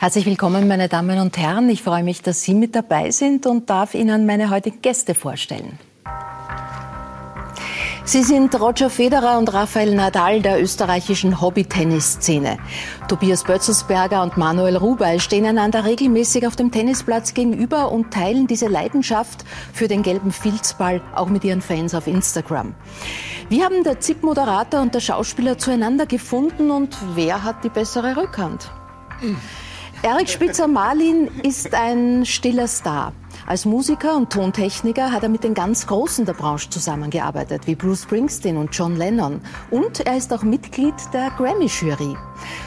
Herzlich willkommen, meine Damen und Herren. Ich freue mich, dass Sie mit dabei sind und darf Ihnen meine heutigen Gäste vorstellen. Sie sind Roger Federer und Rafael Nadal der österreichischen Hobby-Tennis-Szene. Tobias Bötzelsberger und Manuel Rubeil stehen einander regelmäßig auf dem Tennisplatz gegenüber und teilen diese Leidenschaft für den gelben Filzball auch mit ihren Fans auf Instagram. Wie haben der ZIP-Moderator und der Schauspieler zueinander gefunden und wer hat die bessere Rückhand? Erik Spitzer-Marlin ist ein stiller Star. Als Musiker und Tontechniker hat er mit den ganz Großen der Branche zusammengearbeitet, wie Bruce Springsteen und John Lennon. Und er ist auch Mitglied der Grammy-Jury.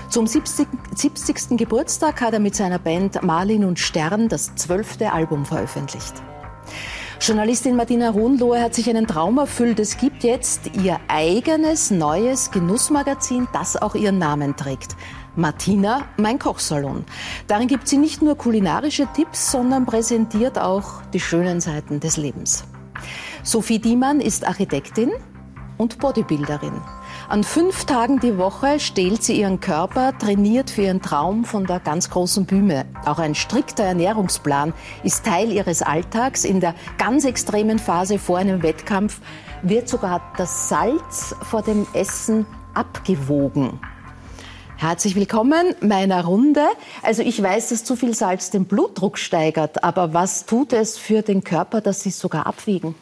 Zum 70. 70. Geburtstag hat er mit seiner Band Marlin und Stern das zwölfte Album veröffentlicht. Journalistin Martina Ruhnlohe hat sich einen Traum erfüllt. Es gibt jetzt ihr eigenes neues Genussmagazin, das auch ihren Namen trägt. Martina, mein Kochsalon. Darin gibt sie nicht nur kulinarische Tipps, sondern präsentiert auch die schönen Seiten des Lebens. Sophie Diemann ist Architektin und Bodybuilderin. An fünf Tagen die Woche stählt sie ihren Körper, trainiert für ihren Traum von der ganz großen Bühne. Auch ein strikter Ernährungsplan ist Teil ihres Alltags. In der ganz extremen Phase vor einem Wettkampf wird sogar das Salz vor dem Essen abgewogen. Herzlich willkommen meiner Runde. Also ich weiß, dass zu viel Salz den Blutdruck steigert, aber was tut es für den Körper, dass Sie es sogar abwiegen?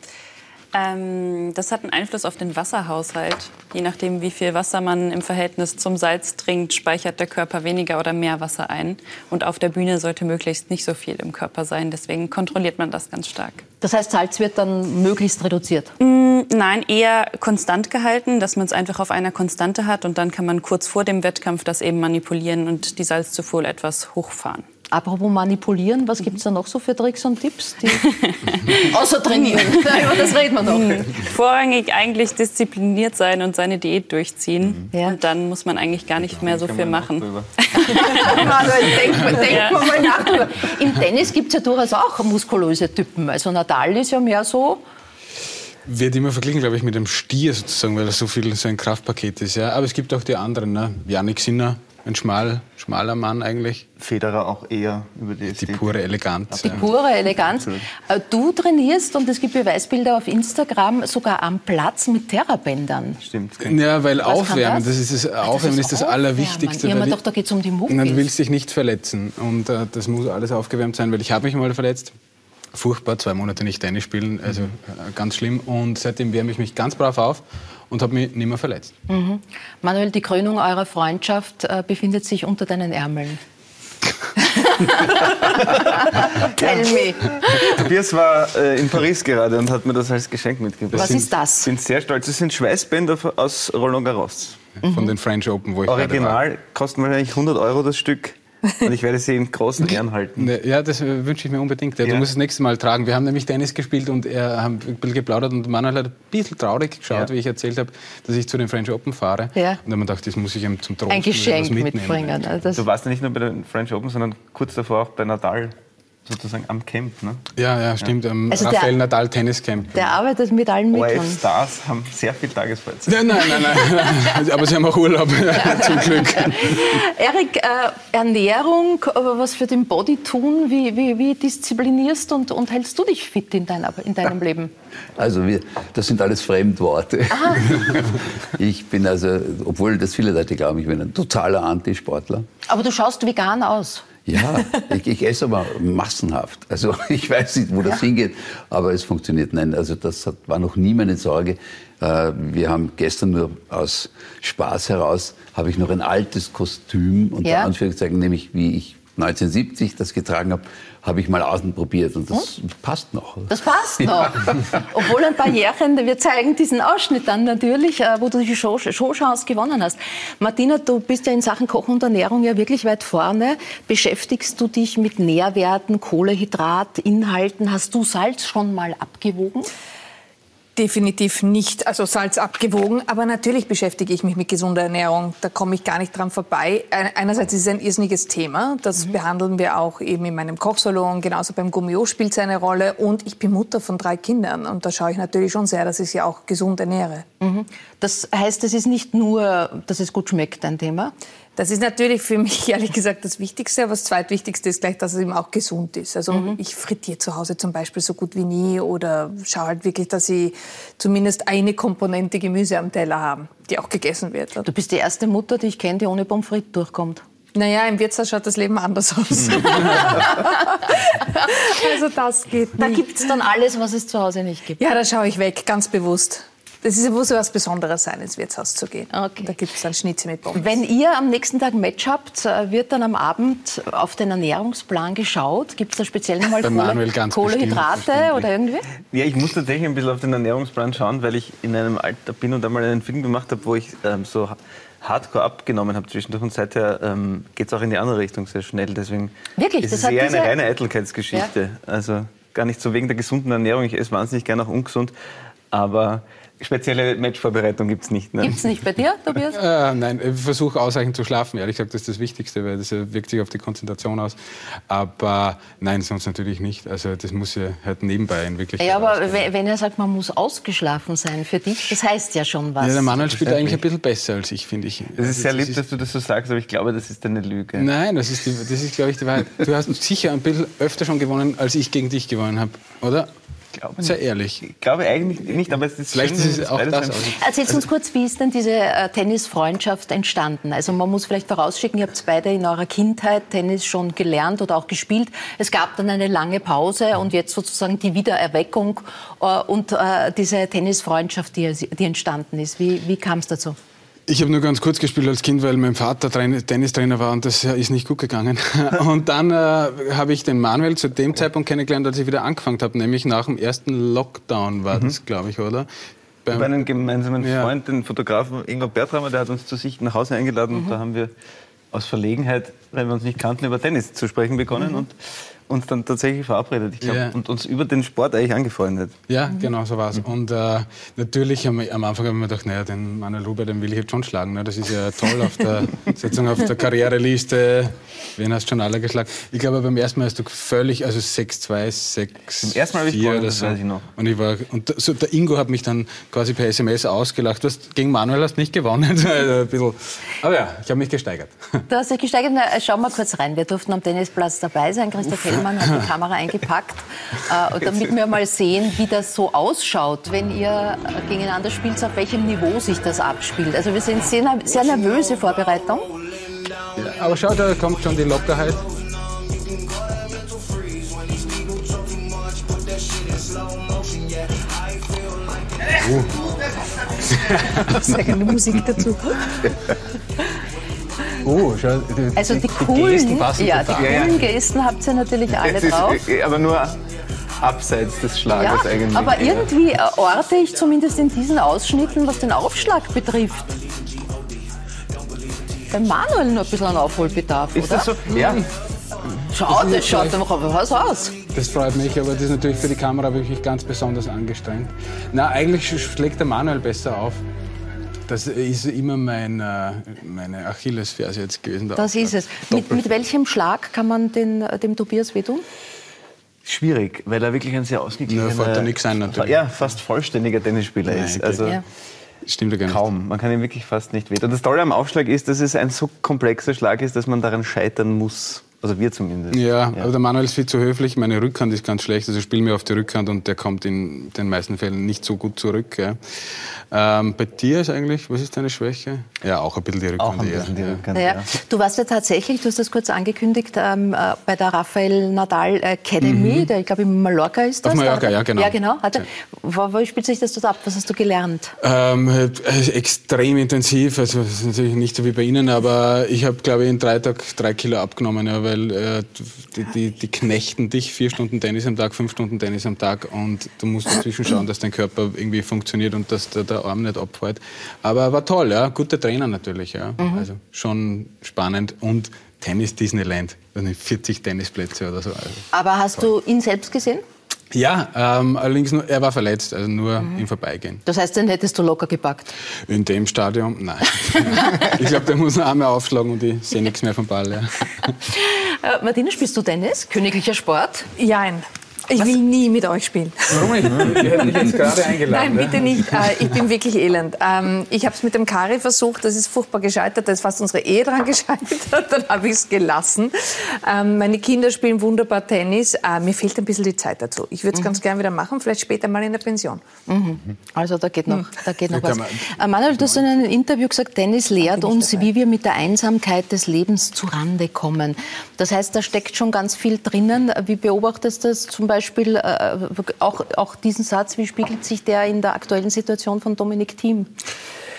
Ähm, das hat einen Einfluss auf den Wasserhaushalt. Je nachdem, wie viel Wasser man im Verhältnis zum Salz trinkt, speichert der Körper weniger oder mehr Wasser ein. Und auf der Bühne sollte möglichst nicht so viel im Körper sein. Deswegen kontrolliert man das ganz stark. Das heißt, Salz wird dann möglichst reduziert? Mm, nein, eher konstant gehalten, dass man es einfach auf einer Konstante hat. Und dann kann man kurz vor dem Wettkampf das eben manipulieren und die Salzzufuhr etwas hochfahren. Apropos manipulieren, was gibt es da noch so für Tricks und Tipps? Die Außer trainieren. Über das reden wir noch. Vorrangig eigentlich diszipliniert sein und seine Diät durchziehen. Ja. Und dann muss man eigentlich gar nicht mehr so viel machen. denk, denk ja. mal nach. Im Tennis gibt es ja durchaus auch muskulöse Typen. Also Nadal ist ja mehr so wird immer verglichen, glaube ich, mit dem Stier sozusagen, weil er so viel so ein Kraftpaket ist. Ja. Aber es gibt auch die anderen, ne? Yannick Sinner, ein schmal, schmaler Mann eigentlich. Federer auch eher über die Die pure Eleganz. Die ja. pure Eleganz. Äh, du trainierst, und es gibt Beweisbilder auf Instagram, sogar am Platz mit Terrabändern. Stimmt. Ja, weil Was Aufwärmen, das? das? ist das, Aufwärmen das ist das Allerwichtigste. Ja, doch, da geht es um die Muckis. Du willst dich nicht verletzen. Und äh, das muss alles aufgewärmt sein, weil ich habe mich mal verletzt. Furchtbar, zwei Monate nicht Tennis spielen, also mhm. ganz schlimm. Und seitdem wärme ich mich ganz brav auf und habe mich nicht mehr verletzt. Mhm. Manuel, die Krönung eurer Freundschaft äh, befindet sich unter deinen Ärmeln. Tell me. Tobias war äh, in Paris gerade und hat mir das als Geschenk mitgebracht. Was ist das? Ich bin sehr stolz. Das sind Schweißbänder aus Roland Garros. Von den French Open, wo ich Original kosten wahrscheinlich 100 Euro das Stück. Und ich werde sie in großen Ehren halten. Ja, das äh, wünsche ich mir unbedingt. Du musst das nächste Mal tragen. Wir haben nämlich Tennis gespielt und er haben ein bisschen geplaudert und Manuel hat ein bisschen traurig geschaut, ja. wie ich erzählt habe, dass ich zu den French Open fahre. Ja. Und dann haben wir gedacht, das muss ich ihm zum Trost Ein Geschenk mitbringen. Also du warst ja nicht nur bei den French Open, sondern kurz davor auch bei Nadal sozusagen am Camp, ne? Ja, ja, stimmt. Am also Rafael Nadal Tennis Camp. Der arbeitet mit allen Mitteln. ORF Stars haben sehr viel Tagesfreizeit. Ja, nein, nein, nein, Aber sie haben auch Urlaub, zum Glück. Erik, äh, Ernährung, was für den Body tun, wie, wie, wie disziplinierst und, und hältst du dich fit in, dein, in deinem Leben? Also wir, das sind alles Fremdworte. Aha. Ich bin also, obwohl das viele Leute glauben, ich bin ein totaler Antisportler. Aber du schaust vegan aus. Ja, ich, ich, esse aber massenhaft. Also ich weiß nicht, wo das ja. hingeht, aber es funktioniert. Nein, also das hat, war noch nie meine Sorge. Äh, wir haben gestern nur aus Spaß heraus, habe ich noch ein altes Kostüm, unter ja. Anführungszeichen, nämlich wie ich 1970 das getragen habe, habe ich mal außen probiert und das hm? passt noch. Das passt noch. Obwohl ein paar Jährchen, wir zeigen diesen Ausschnitt dann natürlich, äh, wo du die Show, Showchance gewonnen hast. Martina, du bist ja in Sachen Kochen und Ernährung ja wirklich weit vorne. Beschäftigst du dich mit Nährwerten, Kohlehydratinhalten? Hast du Salz schon mal abgewogen? Definitiv nicht, also Salz abgewogen. Aber natürlich beschäftige ich mich mit gesunder Ernährung. Da komme ich gar nicht dran vorbei. Einerseits ist es ein irrsinniges Thema. Das mhm. behandeln wir auch eben in meinem Kochsalon. Genauso beim Gummio spielt es eine Rolle. Und ich bin Mutter von drei Kindern. Und da schaue ich natürlich schon sehr, dass ich sie auch gesund ernähre. Mhm. Das heißt, es ist nicht nur, dass es gut schmeckt, ein Thema? Das ist natürlich für mich ehrlich gesagt das Wichtigste, aber das Zweitwichtigste ist gleich, dass es eben auch gesund ist. Also mhm. ich frittiere zu Hause zum Beispiel so gut wie nie oder schaue halt wirklich, dass ich zumindest eine Komponente Gemüse am Teller habe, die auch gegessen wird. Du bist die erste Mutter, die ich kenne, die ohne Pommes frites durchkommt. Naja, im Wirtshaus schaut das Leben anders aus. also das geht nicht. Da gibt es dann alles, was es zu Hause nicht gibt. Ja, da schaue ich weg, ganz bewusst. Das ist, muss was Besonderes sein, ins Wirtshaus zu gehen. Okay. Da gibt es dann Schnitzel mit Pommes. Wenn ihr am nächsten Tag ein Match habt, äh, wird dann am Abend auf den Ernährungsplan geschaut? Gibt es da speziell nochmal Kohle, Kohlehydrate bestimmt, oder irgendwie? Ja, ich muss tatsächlich ein bisschen auf den Ernährungsplan schauen, weil ich in einem Alter bin und einmal einen Film gemacht habe, wo ich ähm, so hardcore abgenommen habe zwischendurch und seither ähm, geht es auch in die andere Richtung sehr schnell. Deswegen Wirklich? ist es eher eine reine Eitelkeitsgeschichte. Ja. Also gar nicht so wegen der gesunden Ernährung. Ich esse wahnsinnig gerne auch ungesund. Aber Spezielle Matchvorbereitung gibt es nicht. Ne? Gibt es nicht bei dir, Tobias? Äh, nein, ich versuche ausreichend zu schlafen. Ehrlich gesagt, das ist das Wichtigste, weil das wirkt sich auf die Konzentration aus. Aber nein, sonst natürlich nicht. Also das muss ja halt nebenbei in Wirklichkeit Ja, aber ausgehen. wenn er sagt, man muss ausgeschlafen sein für dich, das heißt ja schon was. Ja, der Manuel spielt eigentlich ein bisschen besser als ich, finde ich. Das ist sehr lieb, dass du das so sagst, aber ich glaube, das ist eine Lüge. Nein, das ist, die, das ist glaube ich, die Wahrheit. Du hast sicher ein bisschen öfter schon gewonnen, als ich gegen dich gewonnen habe, oder? Glaube Sehr ehrlich. Ich glaube eigentlich nicht, aber es ist Vielleicht schön, ist es auch das. Erzählt uns kurz, wie ist denn diese äh, Tennisfreundschaft entstanden? Also man muss vielleicht vorausschicken, ihr habt beide in eurer Kindheit Tennis schon gelernt oder auch gespielt. Es gab dann eine lange Pause und jetzt sozusagen die Wiedererweckung äh, und äh, diese Tennisfreundschaft, die, die entstanden ist. Wie, wie kam es dazu? Ich habe nur ganz kurz gespielt als Kind, weil mein Vater Tennistrainer war und das ist nicht gut gegangen. Und dann äh, habe ich den Manuel zu dem Zeitpunkt kennengelernt, als ich wieder angefangen habe, nämlich nach dem ersten Lockdown war mhm. das, glaube ich, oder? Beim, Bei einem gemeinsamen Freund, ja. den Fotografen Ingmar Bertrammer, der hat uns zu sich nach Hause eingeladen mhm. und da haben wir aus Verlegenheit, weil wir uns nicht kannten, über Tennis zu sprechen begonnen. Mhm. Und uns dann tatsächlich verabredet, ich glaube, yeah. und uns über den Sport eigentlich angefreundet. Ja, mhm. genau so war es. Mhm. Und äh, natürlich am, am Anfang habe ich mir gedacht, naja, den Manuel Ruber, den will ich jetzt schon schlagen. Ne? Das ist ja toll auf der, Sitzung auf der Karriereliste. Wen hast du schon alle geschlagen? Ich glaube, beim ersten Mal hast du völlig, also 6-2, 6 Beim ersten Mal habe ich gewonnen, das weiß ich noch. Und, ich war, und so, der Ingo hat mich dann quasi per SMS ausgelacht. Du hast, gegen Manuel hast nicht gewonnen. also bisschen, aber ja, ich habe mich gesteigert. Du hast dich gesteigert. Na, schauen wir kurz rein. Wir durften am Tennisplatz dabei sein. Christoph Hellmann hat die Kamera eingepackt, äh, damit wir mal sehen, wie das so ausschaut, wenn ihr gegeneinander spielt, auf welchem Niveau sich das abspielt. Also wir sind sehr, sehr nervöse Vorbereitung. Ja, aber schau, da kommt schon die Lockerheit. Uh. Sehr gerne Musik dazu. Oh, schau, die, also die, die coolen, Gesten passen ja, die coolen Gesten habt ihr natürlich alle drauf. aber nur abseits des Schlagers ja, eigentlich. Aber irgendwie orte ich zumindest in diesen Ausschnitten, was den Aufschlag betrifft. Bei Manuel nur ein bisschen ein Aufholbedarf, Ist oder? das so? Ja. Schau, das, das schaut doch was aus. Das freut mich, aber das ist natürlich für die Kamera wirklich ganz besonders angestrengt. Na, eigentlich schlägt der Manuel besser auf. Das ist immer mein, äh, meine Achillesferse jetzt gewesen. Das ist es. Mit, mit, welchem Schlag kann man den, dem Tobias wehtun? Schwierig, weil er wirklich ein sehr ausgeglichener, ja, er nichts sein, natürlich. ja, fast vollständiger Tennisspieler Nein, ist. Also ja. Stimmt ja gar nicht. Kaum. Man kann ihm wirklich fast nicht wehtun. Und das Tolle am Aufschlag ist, dass es ein so komplexer Schlag ist, dass man daran scheitern muss. Also wir zumindest. Ja, ja, aber der Manuel ist viel zu höflich. Meine Rückhand ist ganz schlecht. Also ich spiele mir auf die Rückhand und der kommt in den meisten Fällen nicht so gut zurück. Ja. Ähm, bei dir ist eigentlich, was ist deine Schwäche? Ja, auch ein bisschen die Rückhand. Auch ein bisschen die Rückhand ja. Ja. Du warst ja tatsächlich, du hast das kurz angekündigt, ähm, äh, bei der Rafael Nadal Academy, mhm. der, ich glaube in Mallorca ist das. Auf Mallorca, da, ja genau. Ja, genau. Hatte, wo, wo spielt sich das dort ab? Was hast du gelernt? Ähm, äh, extrem intensiv, also das ist natürlich nicht so wie bei Ihnen, aber ich habe, glaube ich, in drei Tagen drei Kilo abgenommen, ja, weil äh, die, die, die knechten dich vier Stunden Tennis am Tag, fünf Stunden Tennis am Tag und du musst dazwischen schauen, dass dein Körper irgendwie funktioniert und dass der, der Arm nicht abfällt. Aber war toll, ja, guter Trainer natürlich, ja. Mhm. Also schon spannend und Tennis Disneyland, 40 Tennisplätze oder so. Also Aber hast toll. du ihn selbst gesehen? Ja, ähm, allerdings nur, er war verletzt, also nur mhm. im Vorbeigehen. Das heißt, den hättest du locker gepackt? In dem Stadion? Nein. ich glaube, der muss noch einmal aufschlagen und ich sehe nichts mehr vom Ball. Ja. Äh, Martina, spielst du Tennis? Königlicher Sport? Jein. Ich will nie mit euch spielen. Warum nicht? Wir hätten dich jetzt gerade eingeladen. Nein, bitte nicht. Äh, ich bin wirklich elend. Ähm, ich habe es mit dem Kari versucht, das ist furchtbar gescheitert, da ist fast unsere Ehe dran gescheitert, dann habe ich es gelassen. Ähm, meine Kinder spielen wunderbar Tennis. Äh, mir fehlt ein bisschen die Zeit dazu. Ich würde es mhm. ganz gerne wieder machen, vielleicht später mal in der Pension. Mhm. Also da geht noch, da geht noch was. Äh, Manuel, du hast in einem Interview gesagt, Tennis lehrt uns, wie wir mit der Einsamkeit des Lebens zurande kommen. Das heißt, da steckt schon ganz viel drinnen. Wie beobachtest du das zum Beispiel, äh, auch, auch diesen Satz, wie spiegelt sich der in der aktuellen Situation von Dominik Thiem?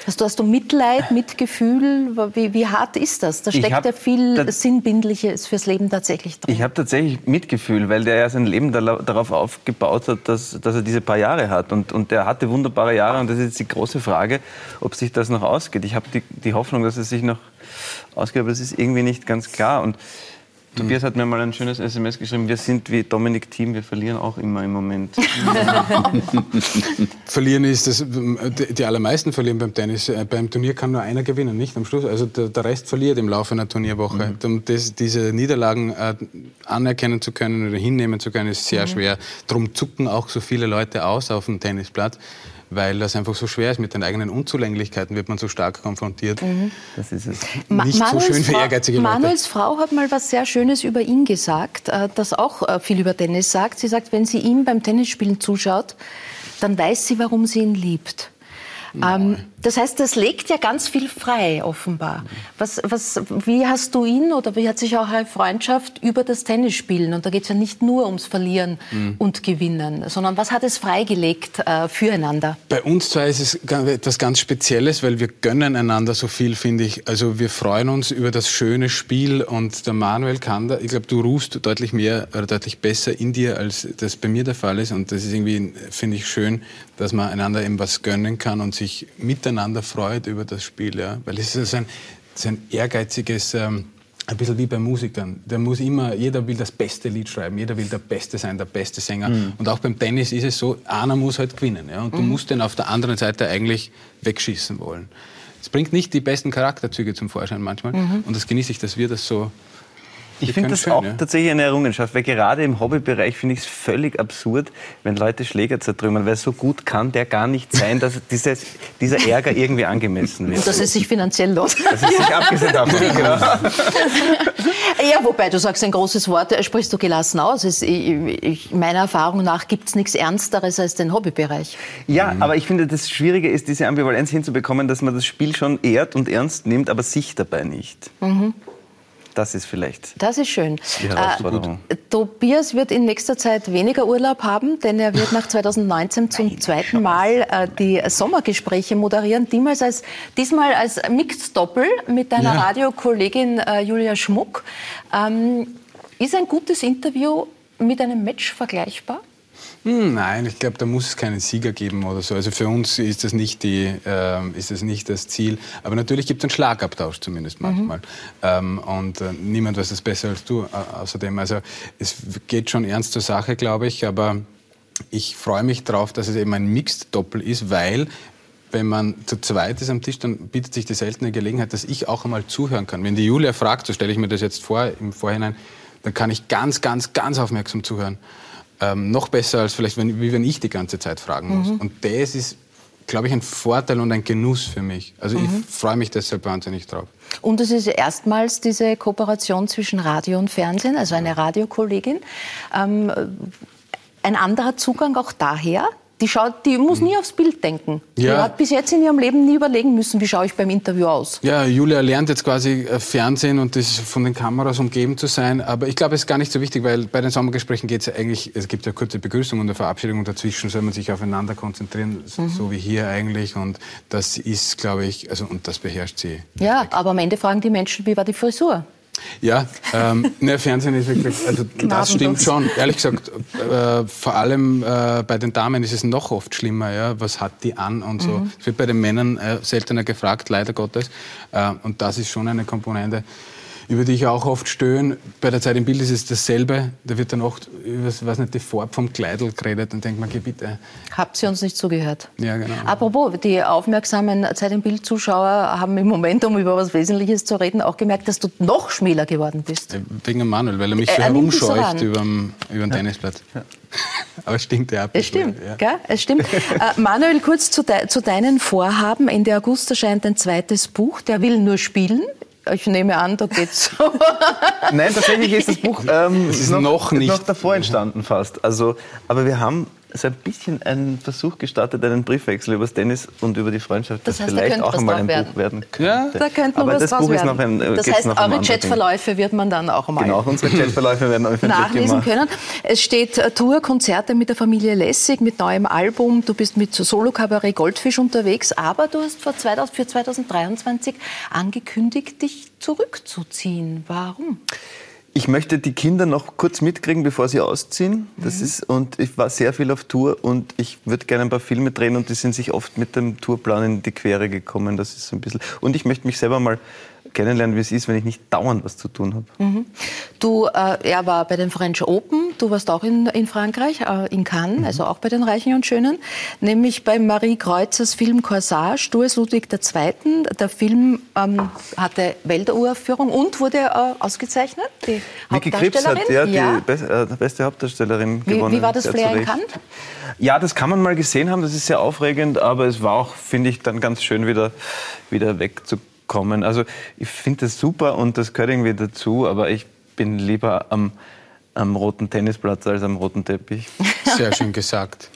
Hast du, hast du Mitleid, Mitgefühl? Wie, wie hart ist das? Da steckt ja viel Sinnbindliches fürs Leben tatsächlich drin. Ich habe tatsächlich Mitgefühl, weil der ja sein Leben darauf aufgebaut hat, dass, dass er diese paar Jahre hat. Und, und der hatte wunderbare Jahre. Und das ist jetzt die große Frage, ob sich das noch ausgeht. Ich habe die, die Hoffnung, dass es sich noch ausgeht, aber das ist irgendwie nicht ganz klar. Und Tobias hat mir mal ein schönes SMS geschrieben, wir sind wie Dominik Team, wir verlieren auch immer im Moment. verlieren ist das, die allermeisten verlieren beim Tennis. Äh, beim Turnier kann nur einer gewinnen, nicht am Schluss. Also der, der Rest verliert im Laufe einer Turnierwoche. Mhm. Das, diese Niederlagen äh, anerkennen zu können oder hinnehmen zu können, ist sehr mhm. schwer. Darum zucken auch so viele Leute aus auf dem Tennisplatz weil das einfach so schwer ist. Mit den eigenen Unzulänglichkeiten wird man so stark konfrontiert. Mhm. Das ist es. Nicht Manuels so schön für ehrgeizige Leute. Manuels Frau hat mal was sehr Schönes über ihn gesagt, äh, das auch äh, viel über Tennis sagt. Sie sagt, wenn sie ihm beim Tennisspielen zuschaut, dann weiß sie, warum sie ihn liebt. Ähm, das heißt, das legt ja ganz viel frei, offenbar. Was, was, wie hast du ihn oder wie hat sich auch eine Freundschaft über das Tennisspielen, und da geht es ja nicht nur ums Verlieren mhm. und Gewinnen, sondern was hat es freigelegt äh, füreinander? Bei uns zwei ist es etwas ganz Spezielles, weil wir gönnen einander so viel, finde ich. Also wir freuen uns über das schöne Spiel und der Manuel kann da, ich glaube, du rufst deutlich mehr oder deutlich besser in dir, als das bei mir der Fall ist. Und das ist irgendwie, finde ich, schön, dass man einander eben was gönnen kann und sich miteinander freut über das Spiel. Ja? Weil es ist ein, ist ein ehrgeiziges, ähm, ein bisschen wie bei Musikern. Der muss immer, jeder will das beste Lied schreiben, jeder will der Beste sein, der beste Sänger. Mhm. Und auch beim Tennis ist es so, einer muss halt gewinnen. Ja? Und du mhm. musst den auf der anderen Seite eigentlich wegschießen wollen. Es bringt nicht die besten Charakterzüge zum Vorschein manchmal. Mhm. Und das genieße ich, dass wir das so ich finde das schön, auch ja. tatsächlich eine Errungenschaft, weil gerade im Hobbybereich finde ich es völlig absurd, wenn Leute Schläger zertrümmern, weil so gut kann der gar nicht sein, dass dieses, dieser Ärger irgendwie angemessen wird. Und dass es sich finanziell lohnt. Dass es sich abgesehen davon, genau. Ja, wobei du sagst ein großes Wort, äh, sprichst du gelassen aus. Es, ich, ich, meiner Erfahrung nach gibt es nichts Ernsteres als den Hobbybereich. Ja, mhm. aber ich finde, das Schwierige ist, diese Ambivalenz hinzubekommen, dass man das Spiel schon ehrt und ernst nimmt, aber sich dabei nicht. Mhm. Das ist vielleicht. Das ist schön. Die Herausforderung. Äh, Tobias wird in nächster Zeit weniger Urlaub haben, denn er wird nach 2019 zum Nein, zweiten Mal äh, die Sommergespräche moderieren. Diesmal als, diesmal als Mixed-Doppel mit deiner ja. Radiokollegin äh, Julia Schmuck. Ähm, ist ein gutes Interview mit einem Match vergleichbar? Hm, nein, ich glaube, da muss es keinen Sieger geben oder so. Also für uns ist das nicht, die, äh, ist das, nicht das Ziel. Aber natürlich gibt es einen Schlagabtausch zumindest mhm. manchmal. Mhm. Ähm, und äh, niemand weiß das besser als du äh, außerdem. Also es geht schon ernst zur Sache, glaube ich. Aber ich freue mich darauf, dass es eben ein Mixed-Doppel ist, weil wenn man zu zweit ist am Tisch, dann bietet sich die seltene Gelegenheit, dass ich auch einmal zuhören kann. Wenn die Julia fragt, so stelle ich mir das jetzt vor im Vorhinein, dann kann ich ganz, ganz, ganz aufmerksam zuhören ähm, noch besser als vielleicht, wenn, wie wenn ich die ganze Zeit fragen muss. Mhm. Und das ist, glaube ich, ein Vorteil und ein Genuss für mich. Also mhm. ich freue mich deshalb wahnsinnig drauf. Und es ist erstmals diese Kooperation zwischen Radio und Fernsehen, also eine Radiokollegin. Ähm, ein anderer Zugang auch daher, die, schaut, die muss nie aufs Bild denken. Ja. Die hat bis jetzt in ihrem Leben nie überlegen müssen, wie schaue ich beim Interview aus. Ja, Julia lernt jetzt quasi äh, Fernsehen und das von den Kameras umgeben zu sein. Aber ich glaube, es ist gar nicht so wichtig, weil bei den Sommergesprächen geht es ja eigentlich, es gibt ja kurze Begrüßung und eine Verabschiedung und dazwischen soll man sich aufeinander konzentrieren, mhm. so wie hier eigentlich. Und das ist, glaube ich, also und das beherrscht sie. Ja, aber am Ende fragen die Menschen, wie war die Frisur? Ja, ähm, ne, Fernsehen ist wirklich, also das stimmt schon. Ehrlich gesagt, äh, vor allem äh, bei den Damen ist es noch oft schlimmer. Ja? Was hat die an und so. Mhm. Es wird bei den Männern äh, seltener gefragt, leider Gottes. Äh, und das ist schon eine Komponente. Über die ich auch oft stöhne. Bei der Zeit im Bild ist es dasselbe. Da wird dann oft über was nicht, die Farbe vom Kleidel geredet. Dann denkt man, geh bitte. Habt ihr uns nicht zugehört? Ja, genau. Apropos, die aufmerksamen Zeit im Bild-Zuschauer haben im Moment, um über was Wesentliches zu reden, auch gemerkt, dass du noch schmäler geworden bist. Wegen Manuel, weil er mich so herumscheucht über den Tennisplatz. Ja. Aber es stimmt ja. Es stimmt, ja. Gell? es stimmt. äh, Manuel, kurz zu, de zu deinen Vorhaben. Ende August erscheint ein zweites Buch. Der will nur spielen. Ich nehme an, da geht's. Nein, tatsächlich ist das Buch ähm, ist noch, noch, nicht. noch davor entstanden fast. Also, aber wir haben so ein bisschen einen Versuch gestartet, einen Briefwechsel über das Tennis und über die Freundschaft, das, heißt, vielleicht auch einmal ein werden. Buch werden könnte. Ja, da könnte man Aber was das Buch ist noch ein, Das heißt, eure Chatverläufe wird man dann auch mal genau, unsere Chatverläufe werden nachlesen können. Es steht äh, Tour, Konzerte mit der Familie Lessig, mit neuem Album. Du bist mit Solo-Kabarett Goldfisch unterwegs, aber du hast für 2023 angekündigt, dich zurückzuziehen. Warum? Ich möchte die Kinder noch kurz mitkriegen, bevor sie ausziehen. Das mhm. ist, und ich war sehr viel auf Tour und ich würde gerne ein paar Filme drehen und die sind sich oft mit dem Tourplan in die Quere gekommen. Das ist so ein bisschen. Und ich möchte mich selber mal kennenlernen, wie es ist, wenn ich nicht dauernd was zu tun habe. Mhm. Du, äh, er war bei den French Open, du warst auch in, in Frankreich, äh, in Cannes, mhm. also auch bei den Reichen und Schönen, nämlich bei Marie Kreuzers Film Corsage, Du ist Ludwig II. Der Film ähm, hatte Welturaufführung und wurde äh, ausgezeichnet. Die Vicky Krips hat ja, ja. die Be äh, beste Hauptdarstellerin wie, gewonnen. Wie war das Flair in Cannes? Ja, das kann man mal gesehen haben, das ist sehr aufregend, aber es war auch, finde ich, dann ganz schön wieder, wieder wegzukommen kommen. Also ich finde das super und das gehört irgendwie dazu, aber ich bin lieber am, am roten Tennisplatz als am roten Teppich. Sehr schön gesagt.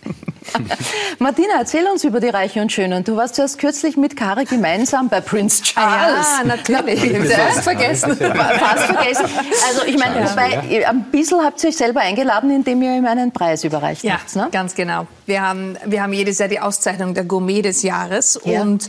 Martina, erzähl uns über die Reichen und Schönen. Du warst erst kürzlich mit Kari gemeinsam bei Prince Charles. Ja, natürlich. Fast vergessen. Fast vergessen. Also ich meine, ja. ein bisschen habt ihr euch selber eingeladen, indem ihr ihm einen Preis überreicht ja, habt. Ne? ganz genau. Wir haben, wir haben jedes Jahr die Auszeichnung der Gourmet des Jahres ja. und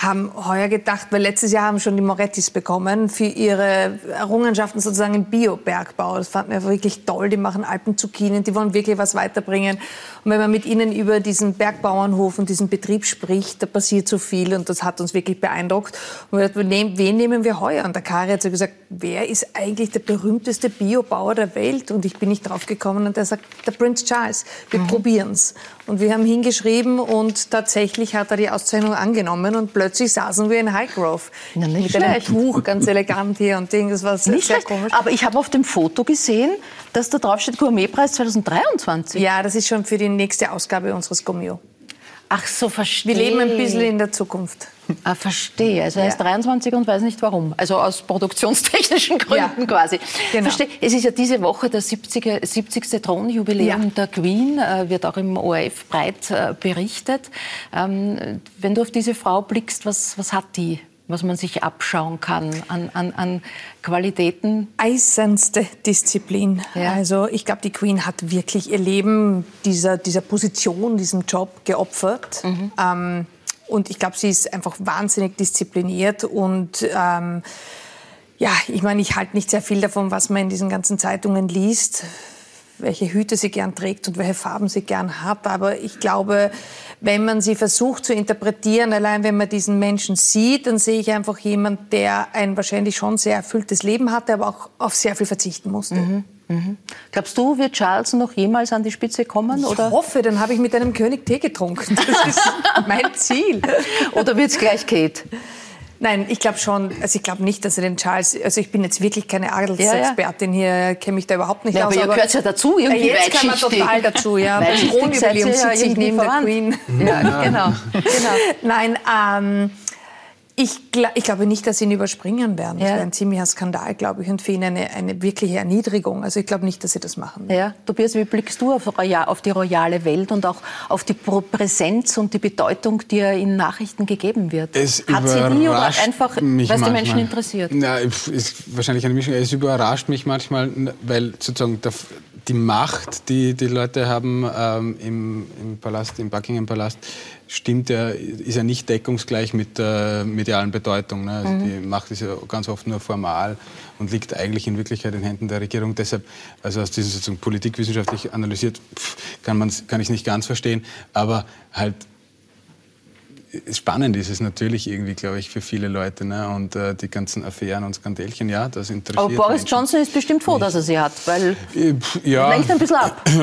haben heuer gedacht, weil letztes Jahr haben schon die Morettis bekommen für ihre Errungenschaften sozusagen im Biobergbau. Das fanden wir wirklich toll. Die machen Alpenzucchinen, die wollen wirklich was weiterbringen. Und wenn man mit ihnen über diesen Bergbauernhof und diesen Betrieb spricht, da passiert so viel und das hat uns wirklich beeindruckt. Und wir dachten, wen nehmen wir heuer? Und der Kari hat so gesagt, wer ist eigentlich der berühmteste Biobauer der Welt? Und ich bin nicht drauf gekommen und er sagt, der Prince Charles. Wir mhm. probieren's. Und wir haben hingeschrieben und tatsächlich hat er die Auszeichnung angenommen und plötzlich saßen wir in Highgrove. Ja, mit schlecht. einem Tuch, ganz elegant hier und Ding. Das war sehr, nicht sehr schlecht. komisch. Aber ich habe auf dem Foto gesehen, dass da drauf steht Gourmetpreis 2023. Ja, das ist schon für die nächste Ausgabe unseres Gomio. Ach so, verstehe. Wir leben ein bisschen in der Zukunft. Ah, verstehe. Also er ist 23 und weiß nicht warum. Also aus produktionstechnischen Gründen ja. quasi. Genau. Verstehe. Es ist ja diese Woche der 70. 70. Thronjubiläum ja. der Queen, äh, wird auch im ORF breit äh, berichtet. Ähm, wenn du auf diese Frau blickst, was, was hat die? Was man sich abschauen kann an, an, an Qualitäten? Eisenste Disziplin. Ja. Also ich glaube, die Queen hat wirklich ihr Leben dieser, dieser Position, diesem Job geopfert. Mhm. Ähm, und ich glaube, sie ist einfach wahnsinnig diszipliniert und ähm, ja, ich meine, ich halte nicht sehr viel davon, was man in diesen ganzen Zeitungen liest welche Hüte sie gern trägt und welche Farben sie gern hat. Aber ich glaube, wenn man sie versucht zu interpretieren, allein wenn man diesen Menschen sieht, dann sehe ich einfach jemand, der ein wahrscheinlich schon sehr erfülltes Leben hatte, aber auch auf sehr viel verzichten musste. Mhm. Mhm. Glaubst du, wird Charles noch jemals an die Spitze kommen? Ich oder? hoffe, dann habe ich mit einem König Tee getrunken. Das ist mein Ziel. oder wird es gleich Kate? Nein, ich glaube schon, also ich glaube nicht, dass er den Charles, also ich bin jetzt wirklich keine Adelsexpertin ja, ja. hier, kenne mich da überhaupt nicht ja, aus. Aber ihr gehört ja dazu, irgendwie jetzt kann man total dazu, ja. Beim Thronjubiläum sitze ich neben der Queen. Ja, genau. genau. Nein, ähm, ich, gl ich, glaube nicht, dass sie ihn überspringen werden. Das ja. wäre ein ziemlicher Skandal, glaube ich, und für ihn eine, eine wirkliche Erniedrigung. Also ich glaube nicht, dass sie das machen werden. Ja. Tobias, wie blickst du auf, auf, die royale Welt und auch auf die Präsenz und die Bedeutung, die er in Nachrichten gegeben wird? Es Hat sie die oder einfach, was die Menschen interessiert? Na, ist wahrscheinlich eine Mischung. Es überrascht mich manchmal, weil sozusagen der, die Macht, die die Leute haben ähm, im, im Palast, im Buckingham Palast, stimmt ja, ist ja nicht deckungsgleich mit der medialen Bedeutung. Ne? Also mhm. Die Macht ist ja ganz oft nur formal und liegt eigentlich in Wirklichkeit in Händen der Regierung. Deshalb, also aus diesem sozusagen politikwissenschaftlich analysiert, kann, kann ich es nicht ganz verstehen, aber halt spannend ist es natürlich irgendwie, glaube ich, für viele Leute. Ne? Und äh, die ganzen Affären und Skandälchen, ja, das interessiert Aber Boris Menschen. Johnson ist bestimmt froh, dass er sie hat, weil Äh, ja, lenkt ein bisschen ab.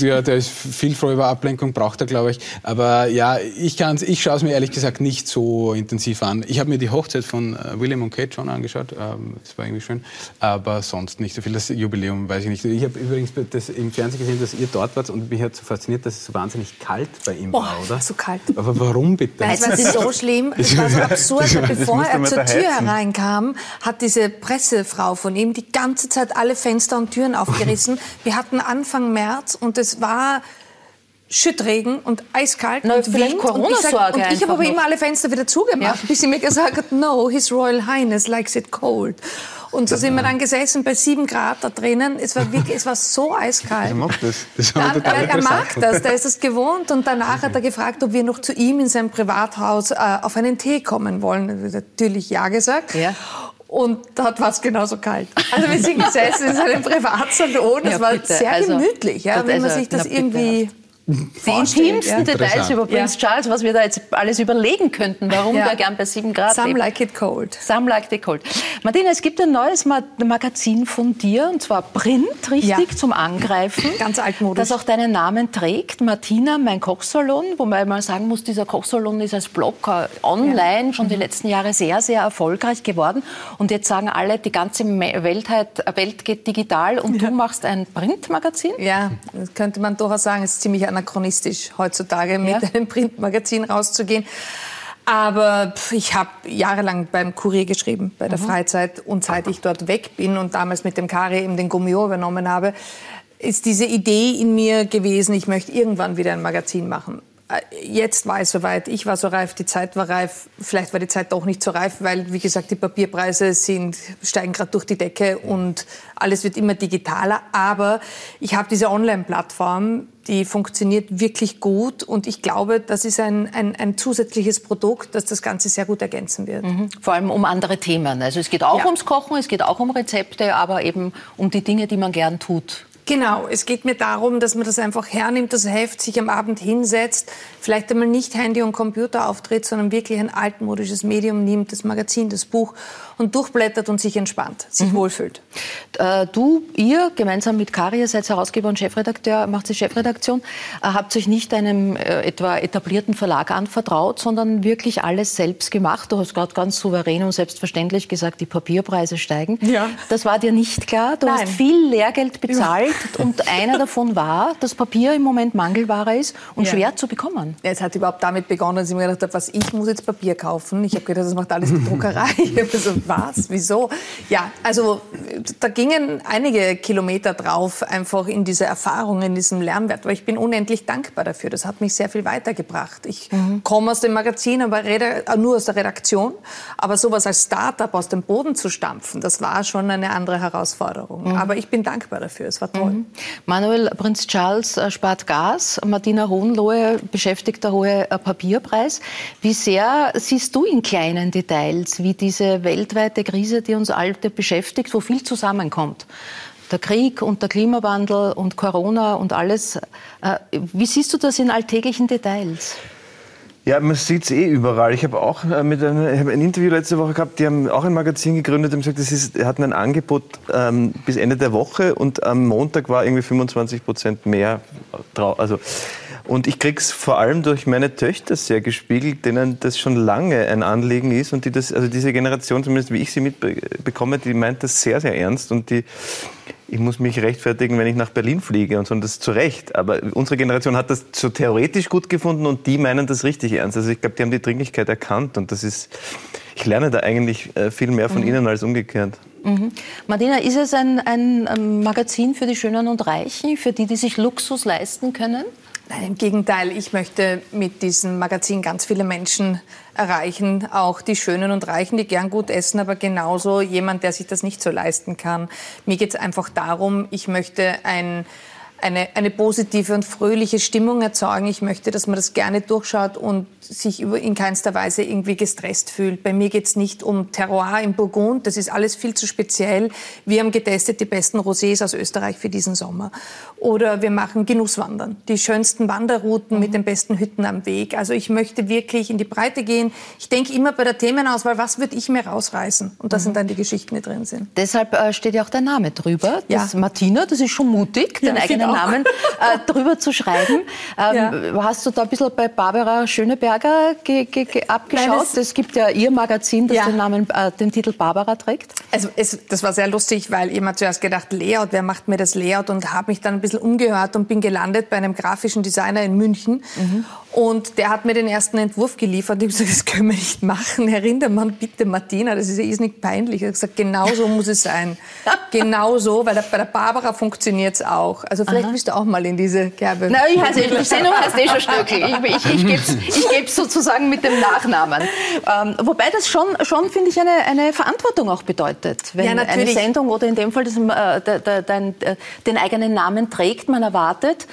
Ja, der ist viel froh über Ablenkung, braucht er, glaube ich. Aber ja, ich, kann's, ich schaue es mir ehrlich gesagt nicht so intensiv an. Ich habe mir die Hochzeit von äh, William und Kate schon angeschaut. Ähm, das war irgendwie schön. Aber sonst nicht so viel. Das Jubiläum weiß ich nicht. Ich habe übrigens das im Fernsehen gesehen, dass ihr dort wart und mich hat so fasziniert, dass es so wahnsinnig kalt bei ihm Boah, war, oder? so kalt. Aber warum bitte? Nein, es war so schlimm, es war so absurd. Bevor er zur Tür hereinkam, hat diese Pressefrau von ihm die ganze Zeit alle Fenster und Türen aufgerissen. Wir hatten Anfang März und es war Schüttregen und eiskalt Na, und vielleicht Wind. Und ich, ich habe aber einfach immer alle Fenster wieder zugemacht, bis sie mir gesagt hat, no, His Royal Highness likes it cold. Und so sind wir dann gesessen bei sieben Grad da drinnen. Es war wirklich, es war so eiskalt. Ich mag das. Das Dann, total er, er mag das, der ist es gewohnt. Und danach hat er gefragt, ob wir noch zu ihm in sein Privathaus äh, auf einen Tee kommen wollen. Er hat natürlich ja gesagt. Ja. Und dort war es genauso kalt. Also wir sind gesessen in seinem Privatsalon. Das Ja, war bitte. sehr Also, gemütlich, ja, das- wenn man sich das na, bitte. Die intimsten ja. Details über Prinz Ja. Charles, was wir da jetzt alles überlegen könnten, warum Ja. der gern bei 7 Grad Some lebt. like it cold. Some like the cold. Martina, es gibt ein neues Ma Magazin von dir, und zwar Print, richtig, Ja. zum Angreifen. Ganz altmodisch. Das auch deinen Namen trägt. Martina, mein Kochsalon, wo man mal sagen muss, dieser Kochsalon ist als Blog äh, online schon Mhm. die letzten Jahre sehr, sehr erfolgreich geworden. Und jetzt sagen alle, die ganze Welt, halt- Welt geht digital und du machst ein Printmagazin? Ja, das könnte man durchaus sagen, es ist ziemlich anachronistisch heutzutage mit Ja. einem Printmagazin rauszugehen. Aber ich habe jahrelang beim Kurier geschrieben, bei Mhm. der Freizeit. Und seit ich dort weg bin und damals mit dem Kari eben den Gummio übernommen habe, ist diese Idee in mir gewesen, ich möchte irgendwann wieder ein Magazin machen. Äh, Jetzt war es soweit, ich war so reif, die Zeit war reif. Vielleicht war die Zeit doch nicht so reif, weil, wie gesagt, die Papierpreise sind, steigen gerade durch die Decke und alles wird immer digitaler. Aber ich habe diese Online-Plattform, die funktioniert wirklich gut und ich glaube, das ist ein, ein, ein zusätzliches Produkt, das das Ganze sehr gut ergänzen wird. Vor allem um andere Themen. Also es geht auch Ja. ums Kochen, es geht auch um Rezepte, aber eben um die Dinge, die man gern tut. Genau, es geht mir darum, dass man das einfach hernimmt, das Heft, sich am Abend hinsetzt, vielleicht einmal nicht Handy und Computer auftritt, sondern wirklich ein altmodisches Medium nimmt, das Magazin, das Buch und durchblättert und sich entspannt, sich wohlfühlt. Äh, Du, ihr, gemeinsam mit Kari, ihr seid Herausgeber und Chefredakteur, macht die Chefredaktion, äh, habt euch nicht einem äh, etwa etablierten Verlag anvertraut, sondern wirklich alles selbst gemacht. Du hast gerade ganz souverän und selbstverständlich gesagt, die Papierpreise steigen. Ja. Das war dir nicht klar. Du Nein. hast viel Lehrgeld bezahlt und einer davon war, dass Papier im Moment Mangelware ist und Ja. schwer zu bekommen. Ja, Es hat überhaupt damit begonnen, dass ich mir gedacht habe, was, ich muss jetzt Papier kaufen. Ich habe gedacht, das macht alles die Druckerei. Ich habe so, was, wieso? Ja, also da gingen einige Kilometer drauf, einfach in diese Erfahrung, in diesem Lernwert. Aber ich bin unendlich dankbar dafür. Das hat mich sehr viel weitergebracht. Ich komme aus dem Magazin, aber rede, äh, nur aus der Redaktion. Aber sowas als Startup aus dem Boden zu stampfen, das war schon eine andere Herausforderung. Aber ich bin dankbar dafür. Es war toll. Manuel Prinz Charles äh, spart Gas, Martina Hohenlohe beschäftigt der hohe äh, Papierpreis. Wie sehr siehst du in kleinen Details, wie diese weltweite Krise, die uns alle beschäftigt, wo viel zusammenkommt? Der Krieg und der Klimawandel und Corona und alles. Äh, Wie siehst du das in alltäglichen Details? Ja, man sieht es eh überall. Ich habe auch äh, mit einem, ich habe ein Interview letzte Woche gehabt, die haben auch ein Magazin gegründet und gesagt, das ist, hatten ein Angebot ähm, bis Ende der Woche und am Montag war irgendwie 25 Prozent mehr drauf. Also, und ich krieg's vor allem durch meine Töchter sehr gespiegelt, denen das schon lange ein Anliegen ist und die das, also diese Generation, zumindest wie ich sie mitbekomme, die meint das sehr, sehr ernst und die, ich muss mich rechtfertigen, wenn ich nach Berlin fliege und so, und das zu Recht. Aber unsere Generation hat das so theoretisch gut gefunden und die meinen das richtig ernst. Also ich glaube, die haben die Dringlichkeit erkannt und das ist, ich lerne da eigentlich äh, viel mehr von ihnen als umgekehrt. Mhm. Martina, ist es ein, ein ähm, Magazin für die Schönen und Reichen, für die, die sich Luxus leisten können? Nein, im Gegenteil. Ich möchte mit diesem Magazin ganz viele Menschen erreichen, auch die Schönen und Reichen, die gern gut essen, aber genauso jemand, der sich das nicht so leisten kann. Mir geht es einfach darum, ich möchte ein eine, eine positive und fröhliche Stimmung erzeugen. Ich möchte, dass man das gerne durchschaut und sich in keinster Weise irgendwie gestresst fühlt. Bei mir geht es nicht um Terroir im Burgund, das ist alles viel zu speziell. Wir haben getestet die besten Rosés aus Österreich für diesen Sommer. Oder wir machen Genusswandern, die schönsten Wanderrouten mit den besten Hütten am Weg. Also ich möchte wirklich in die Breite gehen. Ich denke immer bei der Themenauswahl, was würde ich mir rausreißen? Und das mhm. sind dann die Geschichten, die drin sind. Deshalb äh, steht ja auch dein Name drüber. Das ja. Martina, das ist schon mutig, ja, den eigenen Namen äh, drüber zu schreiben. Ähm, ja. Hast du da ein bisschen bei Barbara Schöneberger ge, ge, ge abgeschaut? Es gibt ja ihr Magazin, das ja. den, Namen, äh, den Titel Barbara trägt. Also es, das war sehr lustig, weil jemand zuerst gedacht, Layout, wer macht mir das Layout? Und habe mich dann ein bisschen umgehört und bin gelandet bei einem grafischen Designer in München. Mhm. Und der hat mir den ersten Entwurf geliefert. Ich habe gesagt, das können wir nicht machen. Herr Rindermann, bitte Martina, das ist ja nicht peinlich. Er hat gesagt, genau so muss es sein. genau so, weil bei der Barbara funktioniert es auch. Also vielleicht Aha. bist du auch mal in diese Kerbe. Na, ich heiße, die Sendung heißt eh schon Stöckl. Ich, ich, ich gebe es ich sozusagen mit dem Nachnamen. Ähm, wobei das schon, schon finde ich, eine, eine Verantwortung auch bedeutet. Wenn ja, eine Sendung oder in dem Fall das, äh, de, de, de, den eigenen Namen trägt, man erwartet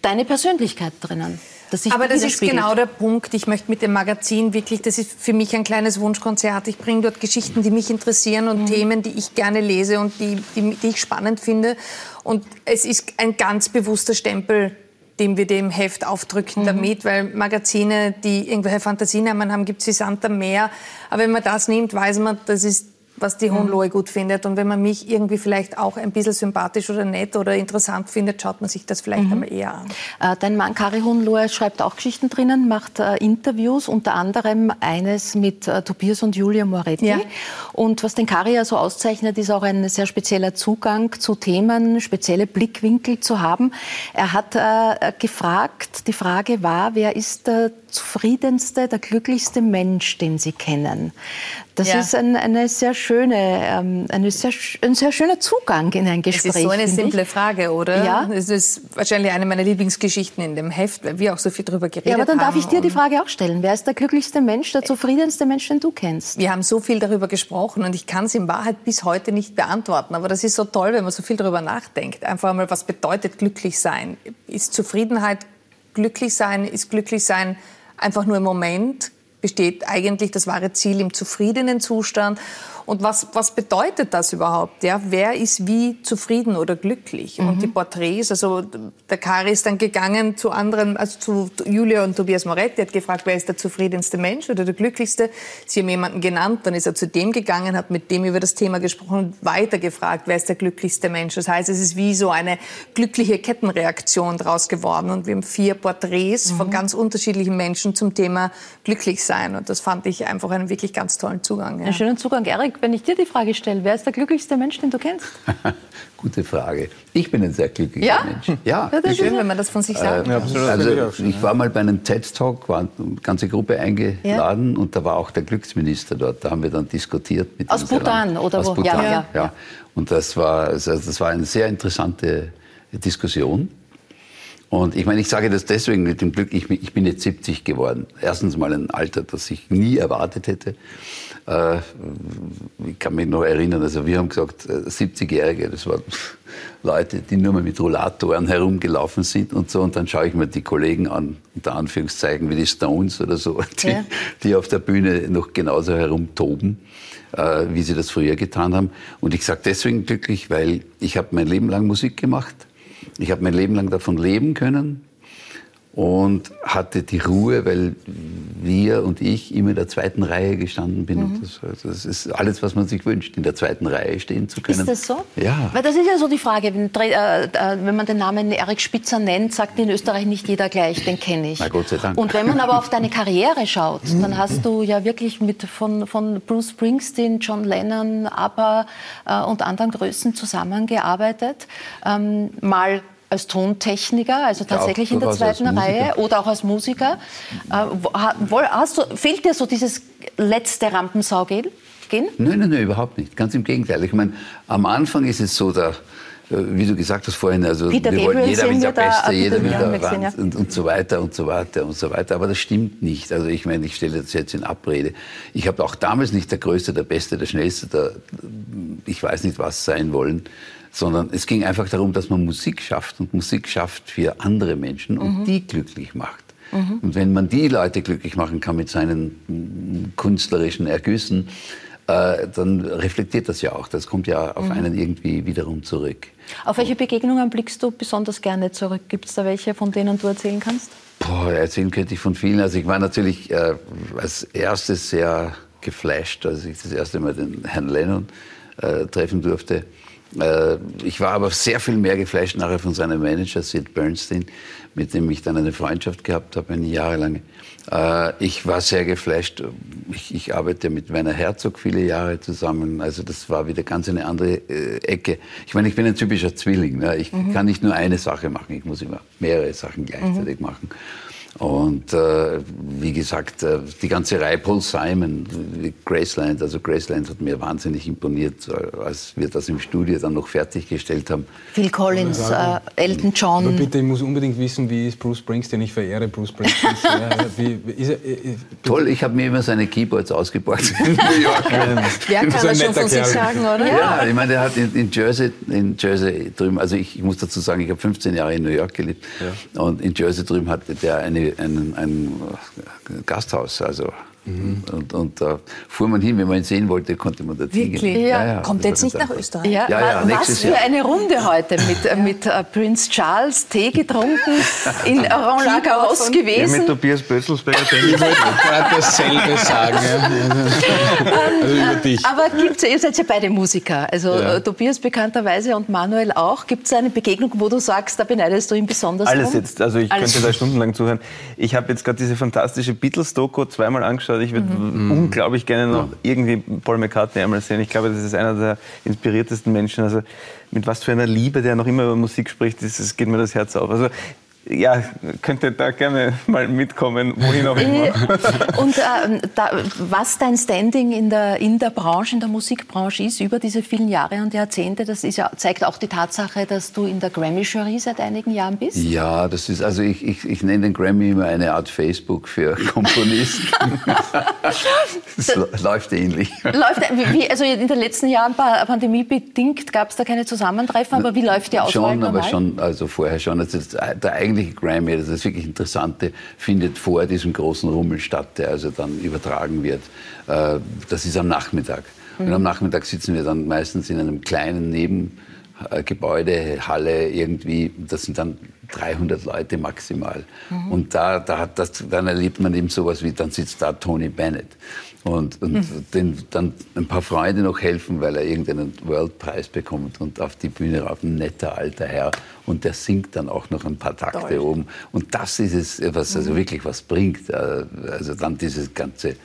deine Persönlichkeit drinnen. Das Aber das ist genau der Punkt. Ich möchte mit dem Magazin wirklich, das ist für mich ein kleines Wunschkonzert. Ich bringe dort Geschichten, die mich interessieren und mhm. Themen, die ich gerne lese und die, die, die ich spannend finde. Und es ist ein ganz bewusster Stempel, den wir dem Heft aufdrücken mhm. damit, weil Magazine, die irgendwelche Fantasienamen haben, gibt es wie Sand am Meer. Aber wenn man das nimmt, weiß man, das ist was die Hohenlohe gut findet. Und wenn man mich irgendwie vielleicht auch ein bisschen sympathisch oder nett oder interessant findet, schaut man sich das vielleicht mhm. einmal eher an. Äh, dein Mann Kari Hohenlohe schreibt auch Geschichten drinnen, macht äh, Interviews, unter anderem eines mit äh, Tobias und Julia Moretti. Ja. Und was den Kari ja so auszeichnet, ist auch ein sehr spezieller Zugang zu Themen, spezielle Blickwinkel zu haben. Er hat äh, gefragt, die Frage war, wer ist der zufriedenste, der glücklichste Mensch, den Sie kennen? Das ja. ist ein, eine sehr schöne, ähm, eine sehr, ein sehr schöner Zugang in ein Gespräch. Das ist so eine simple ich. Frage, oder? Ja. Es ist wahrscheinlich eine meiner Lieblingsgeschichten in dem Heft, weil wir auch so viel darüber geredet haben. Ja, aber dann darf ich dir die Frage auch stellen. Wer ist der glücklichste Mensch, der zufriedenste Mensch, den du kennst? Wir haben so viel darüber gesprochen und ich kann es in Wahrheit bis heute nicht beantworten. Aber das ist so toll, wenn man so viel darüber nachdenkt. Einfach einmal, was bedeutet glücklich sein? Ist Zufriedenheit glücklich sein? Ist glücklich sein einfach nur im Moment? besteht eigentlich das wahre Ziel im zufriedenen Zustand. Und was, was bedeutet das überhaupt? Ja, wer ist wie zufrieden oder glücklich? Mhm. Und die Porträts, also der Kari ist dann gegangen zu anderen, also zu Julia und Tobias Moretti, hat gefragt, wer ist der zufriedenste Mensch oder der glücklichste? Sie haben jemanden genannt, dann ist er zu dem gegangen, hat mit dem über das Thema gesprochen und weiter gefragt, wer ist der glücklichste Mensch? Das heißt, es ist wie so eine glückliche Kettenreaktion draus geworden. Und wir haben vier Porträts mhm. von ganz unterschiedlichen Menschen zum Thema glücklich sein. Und das fand ich einfach einen wirklich ganz tollen Zugang. Ja. Einen schönen Zugang. Erik, wenn ich dir die Frage stelle, wer ist der glücklichste Mensch, den du kennst? Gute Frage. Ich bin ein sehr glücklicher ja? Mensch. Ja, ja das ist schön, wenn man das von sich sagt. Äh, also ich war mal bei einem TED-Talk, war eine ganze Gruppe eingeladen ja? und da war auch der Glücksminister dort. Da haben wir dann diskutiert mit Aus Bhutan oder Aus wo? Bhutan, ja, ja. Und das war, also das war eine sehr interessante Diskussion. Und ich meine, ich sage das deswegen mit dem Glück, ich, ich bin jetzt 70 geworden. Erstens mal ein Alter, das ich nie erwartet hätte. Äh, ich kann mich noch erinnern, also wir haben gesagt, 70-Jährige, äh, das waren Leute, die nur mal mit Rollatoren herumgelaufen sind und so. Und dann schaue ich mir die Kollegen an, unter Anführungszeichen, wie die Stones oder so, die, ja. die auf der Bühne noch genauso herumtoben, äh, wie sie das früher getan haben. Und ich sage deswegen glücklich, weil ich habe mein Leben lang Musik gemacht ich habe mein Leben lang davon leben können und hatte die Ruhe, weil wir und ich immer in der zweiten Reihe gestanden bin. Mhm. Das, das, ist alles, was man sich wünscht, in der zweiten Reihe stehen zu können. Ist das so? Ja. Weil das ist ja so die Frage, wenn, äh, äh, wenn man den Namen Erik Spitzer nennt, sagt in Österreich nicht jeder gleich, den kenne ich. Na Gott sei Dank. Und wenn man aber auf deine Karriere schaut, dann hast du ja wirklich mit von, von Bruce Springsteen, John Lennon, ABBA äh, und anderen Größen zusammengearbeitet. Ähm, mal als Tontechniker, also tatsächlich ja, in der zweiten Reihe oder auch als Musiker. Äh, du, fehlt dir so dieses letzte Rampensau gehen? Nein, nein, nein, überhaupt nicht. Ganz im Gegenteil. Ich meine, am Anfang ist es so, da, äh, wie du gesagt hast vorhin, also Peter wir wollen jeder will der Beste, jeder will der Rand ja. und, und so weiter und so weiter und so weiter. Aber das stimmt nicht. Also ich meine, ich stelle das jetzt in Abrede. Ich habe auch damals nicht der Größte, der Beste, der Schnellste, der, ich weiß nicht was sein wollen. Sondern es ging einfach darum, dass man Musik schafft und Musik schafft für andere Menschen und mhm. die glücklich macht. Mhm. Und wenn man die Leute glücklich machen kann mit seinen künstlerischen Ergüssen, äh, dann reflektiert das ja auch. Das kommt ja auf mhm. einen irgendwie wiederum zurück. Auf welche Begegnungen blickst du besonders gerne zurück? Gibt es da welche, von denen du erzählen kannst? Boah, erzählen könnte ich von vielen. Also ich war natürlich äh, als erstes sehr geflasht, als ich das erste Mal den Herrn Lennon äh, treffen durfte. Äh, ich war aber sehr viel mehr geflasht nachher von seinem Manager Sid Bernstein, mit dem ich dann eine Freundschaft gehabt habe, eine jahrelange. Äh, ich war sehr geflasht. Ich, ich, arbeite mit Werner Herzog viele Jahre zusammen. Also das war wieder ganz eine andere äh, Ecke. Ich meine, ich bin ein typischer Zwilling. Ne? Ich mhm. kann nicht nur eine Sache machen. Ich muss immer mehrere Sachen gleichzeitig mhm. machen. Und äh, wie gesagt, äh, die ganze Reihe Paul Simon, Graceland, also Graceland hat mir wahnsinnig imponiert, äh, als wir das im Studio dann noch fertiggestellt haben. Phil Collins, äh, Elton John. Aber bitte, ich muss unbedingt wissen, wie ist Bruce Springsteen? Ich verehre Bruce Springsteen wie, wie er, äh, Toll, ich habe mir immer seine Keyboards ausgeborgt in New York. Wer kann so das schon von sich sagen, oder? Ja, ich meine, der hat in, in, Jersey, in Jersey drüben, also ich, ich muss dazu sagen, ich habe 15 Jahre in New York gelebt ja. und in Jersey drüben hatte der eine ein, ein Gasthaus. Also Mhm. Und, und da fuhr man hin, wenn man ihn sehen wollte, konnte man da Wirklich? Ja, ja, ja, Kommt jetzt nicht nach Österreich? Ja, ja, ja Was für Jahr. eine Runde heute mit, äh, mit uh, Prinz Charles, Tee getrunken, in Orange Lagaros gewesen. Ja, mit Tobias Bötzelsberger. ich wollte gerade dasselbe sagen. also über dich. Aber gibt's, ihr seid ja beide Musiker, also ja. Äh, Tobias bekannterweise und Manuel auch. Gibt es eine Begegnung, wo du sagst, da beneidest du ihn besonders Alles drum? jetzt, also ich Alles. könnte da stundenlang zuhören. Ich habe jetzt gerade diese fantastische Beatles-Doku zweimal angeschaut angeschaut. Ich würde mhm. unglaublich gerne noch irgendwie Paul McCartney einmal sehen. Ich glaube, das ist einer der inspiriertesten Menschen. Also mit was für einer Liebe der noch immer über Musik spricht, das, das geht mir das Herz auf. Also ja, könnte da gerne mal mitkommen, wohin auch immer. Äh, und äh, da, was dein Standing in der, in der Branche, in der Musikbranche ist, über diese vielen Jahre und Jahrzehnte, das ist ja, zeigt auch die Tatsache, dass du in der Grammy-Jury seit einigen Jahren bist? Ja, das ist, also ich, ich, ich nenne den Grammy immer eine Art Facebook für Komponisten. das läuft ähnlich. Läuft, wie, also in den letzten Jahren, pandemiebedingt, gab es da keine Zusammentreffen, aber wie läuft die Auswahl Schon, aber schon, also vorher schon. Also der eigentliche Grammy, das ist das wirklich Interessante, findet vor diesem großen Rummel statt, der also dann übertragen wird. Äh, das ist am Nachmittag. Mhm. Und am Nachmittag sitzen wir dann meistens in einem kleinen Nebengebäude, Halle irgendwie. Das sind dann 300 Leute maximal. Mhm. Und da, da hat das, dann erlebt man eben sowas wie, dann sitzt da Tony Bennett und, und mhm. den, dann ein paar Freunde noch helfen, weil er irgendeinen Worldpreis bekommt und auf die Bühne rauf, ein netter alter Herr und der singt dann auch noch ein paar Takte Toll. oben und das ist es, was also mhm. wirklich was bringt. Äh, also dann dieses ganze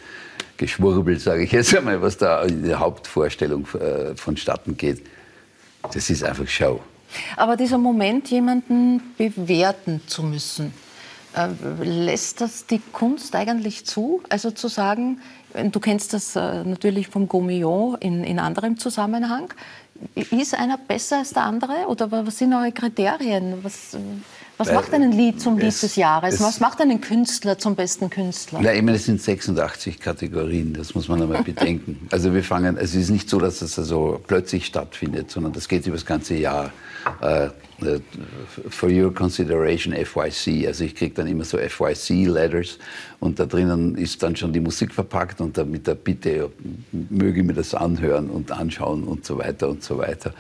Geschwurbel, sage ich jetzt einmal, was da in der Hauptvorstellung äh, vonstatten geht, das ist einfach Show. Aber dieser Moment, jemanden bewerten zu müssen, äh, lässt das die Kunst eigentlich zu? Also zu sagen, Du kennst das äh, natürlich vom Gomillon in, in anderem Zusammenhang. Ist einer besser als der andere? Oder was sind eure Kriterien? Was, was macht einen Lied zum Lied des Jahres? Was macht einen Künstler zum besten Künstler? Ja, ich meine, es sind 86 Kategorien, das muss man einmal bedenken. Also wir fangen, es ist nicht so, dass das also plötzlich stattfindet, sondern das geht über das ganze Jahr. For your consideration FYC. Also ich kriege dann immer so FYC-Letters und da drinnen ist dann schon die Musik verpackt und dann mit der Bitte, möge mir das anhören und anschauen und so weiter und so weiter.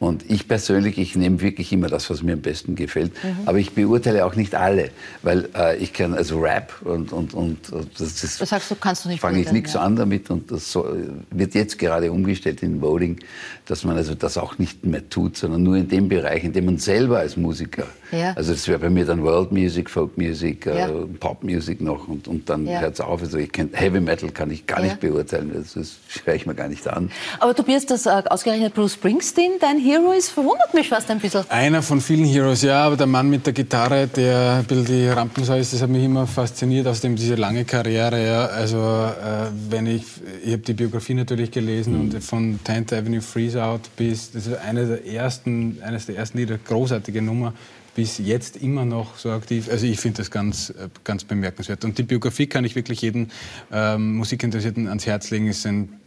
Und ich persönlich, ich nehme wirklich immer das, was mir am besten gefällt. Mhm. Aber ich beurteile auch nicht alle, weil äh, ich kann also Rap und, und, und das, das, das sagst du, kannst du nicht fange ich nichts ja. an damit und das so, wird jetzt gerade umgestellt in Voting, dass man also das auch nicht mehr tut, sondern nur in dem Bereich, in dem man selber als Musiker, ja. also das wäre bei mir dann World Music, Folk Music, äh, ja. äh, Pop Music noch und, und dann ja. hört es auf. Also ich kenn, Heavy Metal kann ich gar nicht beurteilen, das, das höre ich mir gar nicht an. Aber Tobias, dass äh, ausgerechnet Bruce Springsteen dein Hero ist, verwundert mich fast ein bisschen. Einer von vielen Heroes, ja, aber der Mann mit der Gitarre, der ein bisschen die Rampensau ist, das hat mich immer fasziniert, außerdem diese lange Karriere, ja, also äh, wenn ich, ich habe die Biografie natürlich gelesen mhm. und von 10th Avenue Freeze Out bis, das ist eine der ersten, eines der ersten Lieder, großartige Nummer, bis jetzt immer noch so aktiv. Also ich finde das ganz, ganz bemerkenswert. Und die Biografie kann ich wirklich jedem ähm, Musikinteressierten ans Herz legen. Ist ein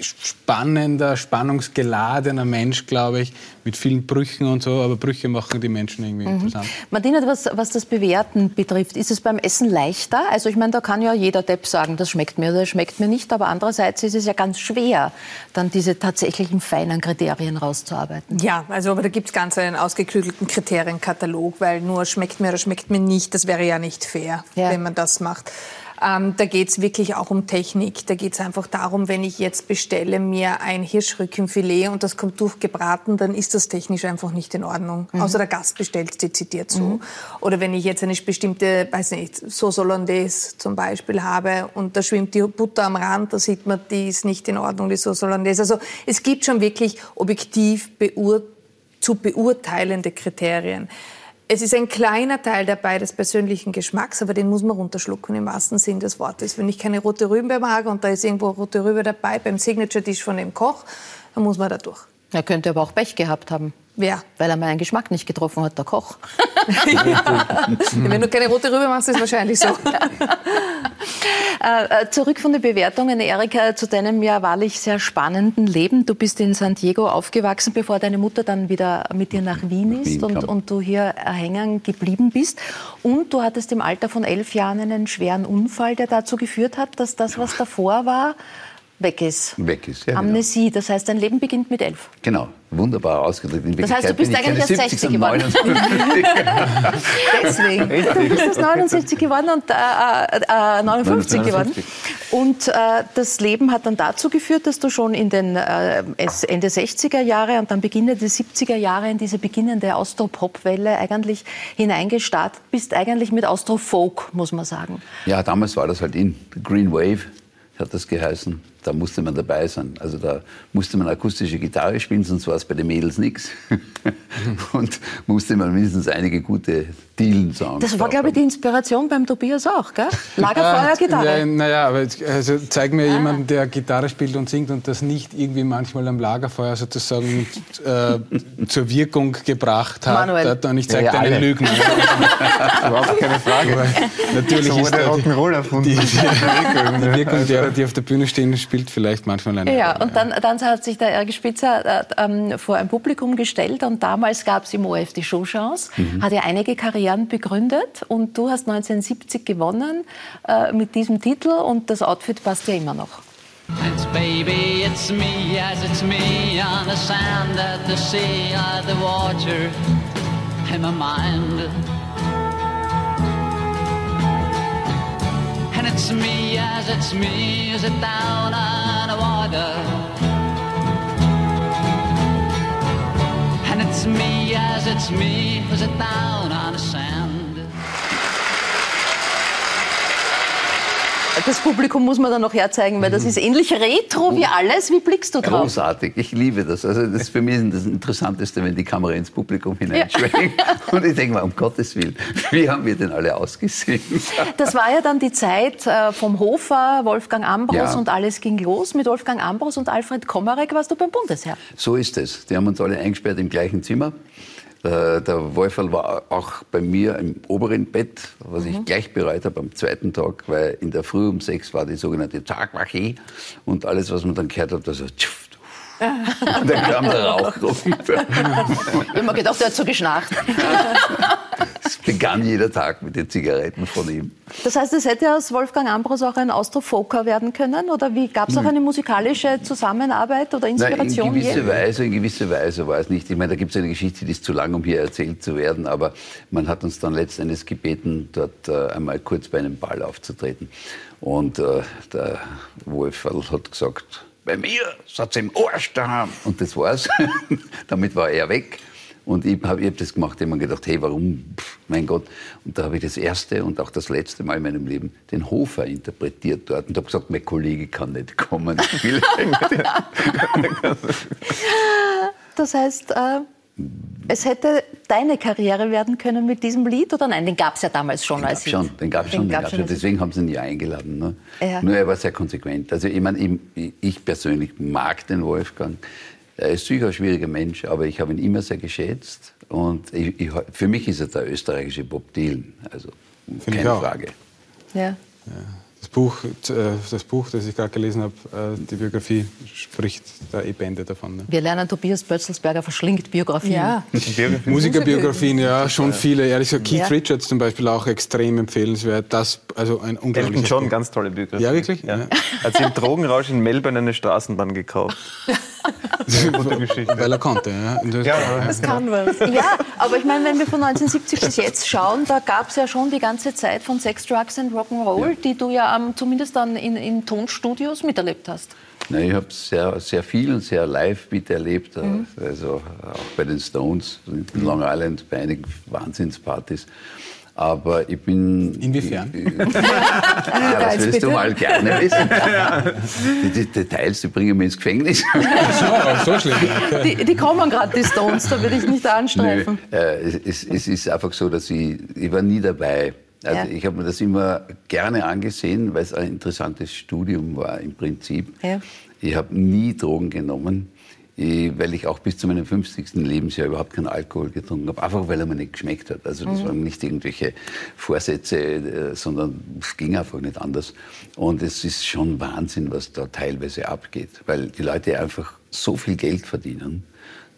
spannender, spannungsgeladener Mensch, glaube ich, mit vielen Brüchen und so, aber Brüche machen die Menschen irgendwie mhm. interessant. Martina, was, was das Bewerten betrifft, ist es beim Essen leichter? Also ich meine, da kann ja jeder Depp sagen, das schmeckt mir oder das schmeckt mir nicht, aber andererseits ist es ja ganz schwer, dann diese tatsächlichen feinen Kriterien rauszuarbeiten. Ja, also aber da gibt es ganz einen ausgeklügelten Kriterienkatalog, weil nur schmeckt mir oder schmeckt mir nicht, das wäre ja nicht fair, ja. wenn man das macht. Ähm, da geht es wirklich auch um Technik. Da geht es einfach darum, wenn ich jetzt bestelle mir ein Hirschrückenfilet und das kommt durchgebraten, dann ist das technisch einfach nicht in Ordnung. Mhm. Außer der Gast bestellt es dezidiert so. Mhm. Oder wenn ich jetzt eine bestimmte, weiß nicht, Sauce Hollandaise zum Beispiel habe und da schwimmt die Butter am Rand, da sieht man, die ist nicht in Ordnung, die Sauce Hollandaise. Also es gibt schon wirklich objektiv beur zu beurteilende Kriterien. Es ist ein kleiner Teil dabei des persönlichen Geschmacks, aber den muss man runterschlucken im wahrsten Sinn des Wortes. Wenn ich keine rote Rübe mag und da ist irgendwo rote Rübe dabei beim Signature-Dish von dem Koch, dann muss man da durch. Er könnte aber auch Pech gehabt haben. Wer? Weil er meinen Geschmack nicht getroffen hat, der Koch. Wenn du keine rote Rübe machst, ist es wahrscheinlich so. Äh, äh, zurück von den Bewertungen, Erika, zu deinem ja wahrlich sehr spannenden Leben. Du bist in San Diego aufgewachsen, bevor deine Mutter dann wieder mit dir nach Wien ist Wien und, und, du hier hängen geblieben bist. Und du hattest im Alter von elf Jahren einen schweren Unfall, der dazu geführt hat, dass das, was davor war, weg ist. Weg ist, ja. Amnesie, genau. das heißt, dein Leben beginnt mit elf. Genau, wunderbar ausgedrückt. In das heißt, du bist eigentlich erst 60 geworden. Deswegen. Du bist erst 79 geworden und äh, äh, 59 geworden. Und äh, das Leben hat dann dazu geführt, dass du schon in den äh, Ende 60er Jahre und dann Beginn der 70er Jahre in diese beginnende Austro-Pop-Welle eigentlich hineingestartet bist, eigentlich mit Austro-Folk, muss man sagen. Ja, damals war das halt in Green Wave, hat das geheißen da musste man dabei sein. Also da musste man akustische Gitarre spielen, sonst war es bei den Mädels nichts. Und musste man mindestens einige gute Dielen-Songs Das war, glaube ich, die Inspiration beim Tobias auch, gell? Lagerfeuer, Gitarre. Ja, naja, aber also zeig mir ah. jemanden, der Gitarre spielt und singt und das nicht irgendwie manchmal am Lagerfeuer sozusagen äh, zur Wirkung gebracht hat. Manuel. Und ich zeige ja, deine Lügen. Überhaupt keine Frage. Natürlich so ist der Rock'n'Roll erfunden. Die, die, die Wirkung derer, die auf der Bühne stehen, spielt vielleicht manchmal eine Ja, und dann, dann hat sich der Erge Spitzer äh, ähm, vor ein Publikum gestellt und damals gab es im ORF die Showchance, mhm. hat ja einige Karrieren begründet und du hast 1970 gewonnen äh, mit diesem Titel und das Outfit passt ja immer noch. It's baby, it's me, yes, it's me on the sand at the sea, at the water in my mind. And it's me, as it's me, is it down on the water? And it's me, yes, it's me, is it down on the sand? Das Publikum muss man dann noch herzeigen, weil das mhm. ist ähnlich retro wie alles. Wie blickst du drauf? Großartig, ich liebe das. Also das ist für mich das Interessanteste, wenn die Kamera ins Publikum hineinschwenkt. Ja. Und ich denke mal, um Gottes Willen, wie haben wir denn alle ausgesehen? Das war ja dann die Zeit äh, vom Hofer, Wolfgang Ambros ja. und alles ging los. Mit Wolfgang Ambros und Alfred Komarek warst du beim Bundesheer. So ist es. Die haben uns alle eingesperrt im gleichen Zimmer. Äh, der Wolferl war auch bei mir im oberen Bett, was ich mhm. gleich bereut habe am zweiten Tag, weil in der Früh um sechs war die sogenannte Tagwache und alles, was man dann gehört hat, war so tschuf, und dann kam der Rauch runter. Ich habe mir gedacht, er hat so geschnarcht. Es begann jeder Tag mit den Zigaretten von ihm. Das heißt, es hätte aus Wolfgang Ambros auch ein Austrofoker werden können? Oder wie gab es auch hm. eine musikalische Zusammenarbeit oder Inspiration? Nein, in gewisser Weise, in gewisser Weise war es nicht. Ich meine, da gibt es eine Geschichte, die ist zu lang, um hier erzählt zu werden. Aber man hat uns dann letztendlich gebeten, dort äh, einmal kurz bei einem Ball aufzutreten. Und äh, der Wolferl hat gesagt, bei mir es im Arsch daheim. Und das war's. Damit war er weg. Und ich habe hab das gemacht, ich habe mir gedacht, hey, warum, Pff, mein Gott. Und da habe ich das erste und auch das letzte Mal in meinem Leben den Hofer interpretiert dort und habe gesagt, mein Kollege kann nicht kommen. das heißt, äh, es hätte deine Karriere werden können mit diesem Lied oder nein? Den gab es ja damals schon den als schon, Den gab es schon, den gab's schon. Deswegen haben sie ihn ja eingeladen. Ne? Ja. Nur er war sehr konsequent. Also ich meine, ich, ich persönlich mag den Wolfgang. Er ist sicher ein schwieriger Mensch, aber ich habe ihn immer sehr geschätzt. Und ich, ich, für mich ist er der österreichische Bob Dylan. Also keine Frage. Ja. ja. Buch, äh, das Buch, das ich gerade gelesen habe, äh, die Biografie, spricht da eh Bände davon. Ne? Wir lernen, Tobias Bötzelsberger verschlingt Biografien. Ja. Musikerbiografien, ja, schon viele. Ehrlich gesagt, Keith ja. Richards zum Beispiel auch extrem empfehlenswert. Das, also ein unglaubliches Elton John, ganz tolle Biografie. Ja, wirklich? Ja. Ja. Hat sie im Drogenrausch in Melbourne eine Straßenbahn gekauft. Weil er konnte, ja. Das, ja, das kann was. Ja, aber ich meine, wenn wir von 1970 bis jetzt schauen, da gab es ja schon die ganze Zeit von Sex, Drugs and Rock'n'Roll, ja. die du ja um, zumindest dann in, in Tonstudios miterlebt hast. Na, ich habe sehr, sehr viel und sehr live miterlebt, mhm. also auch bei den Stones in Long Island, bei einigen Wahnsinnspartys. Aber ich bin. Inwiefern? ja, das willst du mal gerne wissen. Die, die, Details, die bringen mich ins Gefängnis. so, so schlimm. Die, die kommen gerade, die Stones, da würde ich nicht anstreifen. Nö, äh, es, es, ist einfach so, dass ich, ich war nie dabei. Also ja. ich habe mir das immer gerne angesehen, weil es ein interessantes Studium war im Prinzip. Ja. Ich habe nie Drogen genommen. Ich, weil ich auch bis zu meinem 50. Lebensjahr überhaupt keinen Alkohol getrunken habe, einfach weil er mir nicht geschmeckt hat. Also das mhm. waren nicht irgendwelche Vorsätze, äh, sondern es ging einfach nicht anders. Und es ist schon Wahnsinn, was da teilweise abgeht, weil die Leute einfach so viel Geld verdienen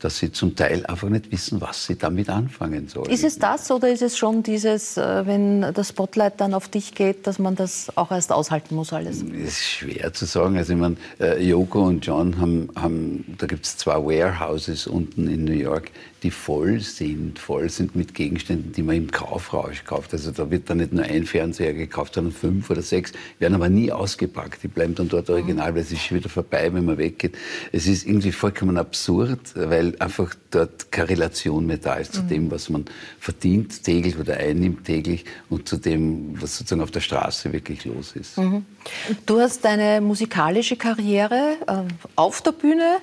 dass sie zum Teil einfach nicht wissen, was sie damit anfangen sollen. Ist es das oder ist es schon dieses, äh, wenn das Spotlight dann auf dich geht, dass man das auch erst aushalten muss alles? Das ist schwer zu sagen. Also ich meine, äh, Yoko und John haben, haben da gibt es zwei Warehouses unten in New York, die voll sind, voll sind mit Gegenständen, die man im Kaufrausch kauft. Also da wird dann nicht nur ein Fernseher gekauft, sondern fünf oder sechs, werden aber nie ausgepackt. Die bleiben dann dort original, weil es ist schon wieder vorbei, wenn man weggeht. Es ist irgendwie vollkommen absurd, weil einfach dort keine Relation mehr da ist zu mhm. dem, was man verdient täglich oder einnimmt täglich und zu dem, was sozusagen auf der Straße wirklich los ist. Mhm. Du hast deine musikalische Karriere äh, auf der Bühne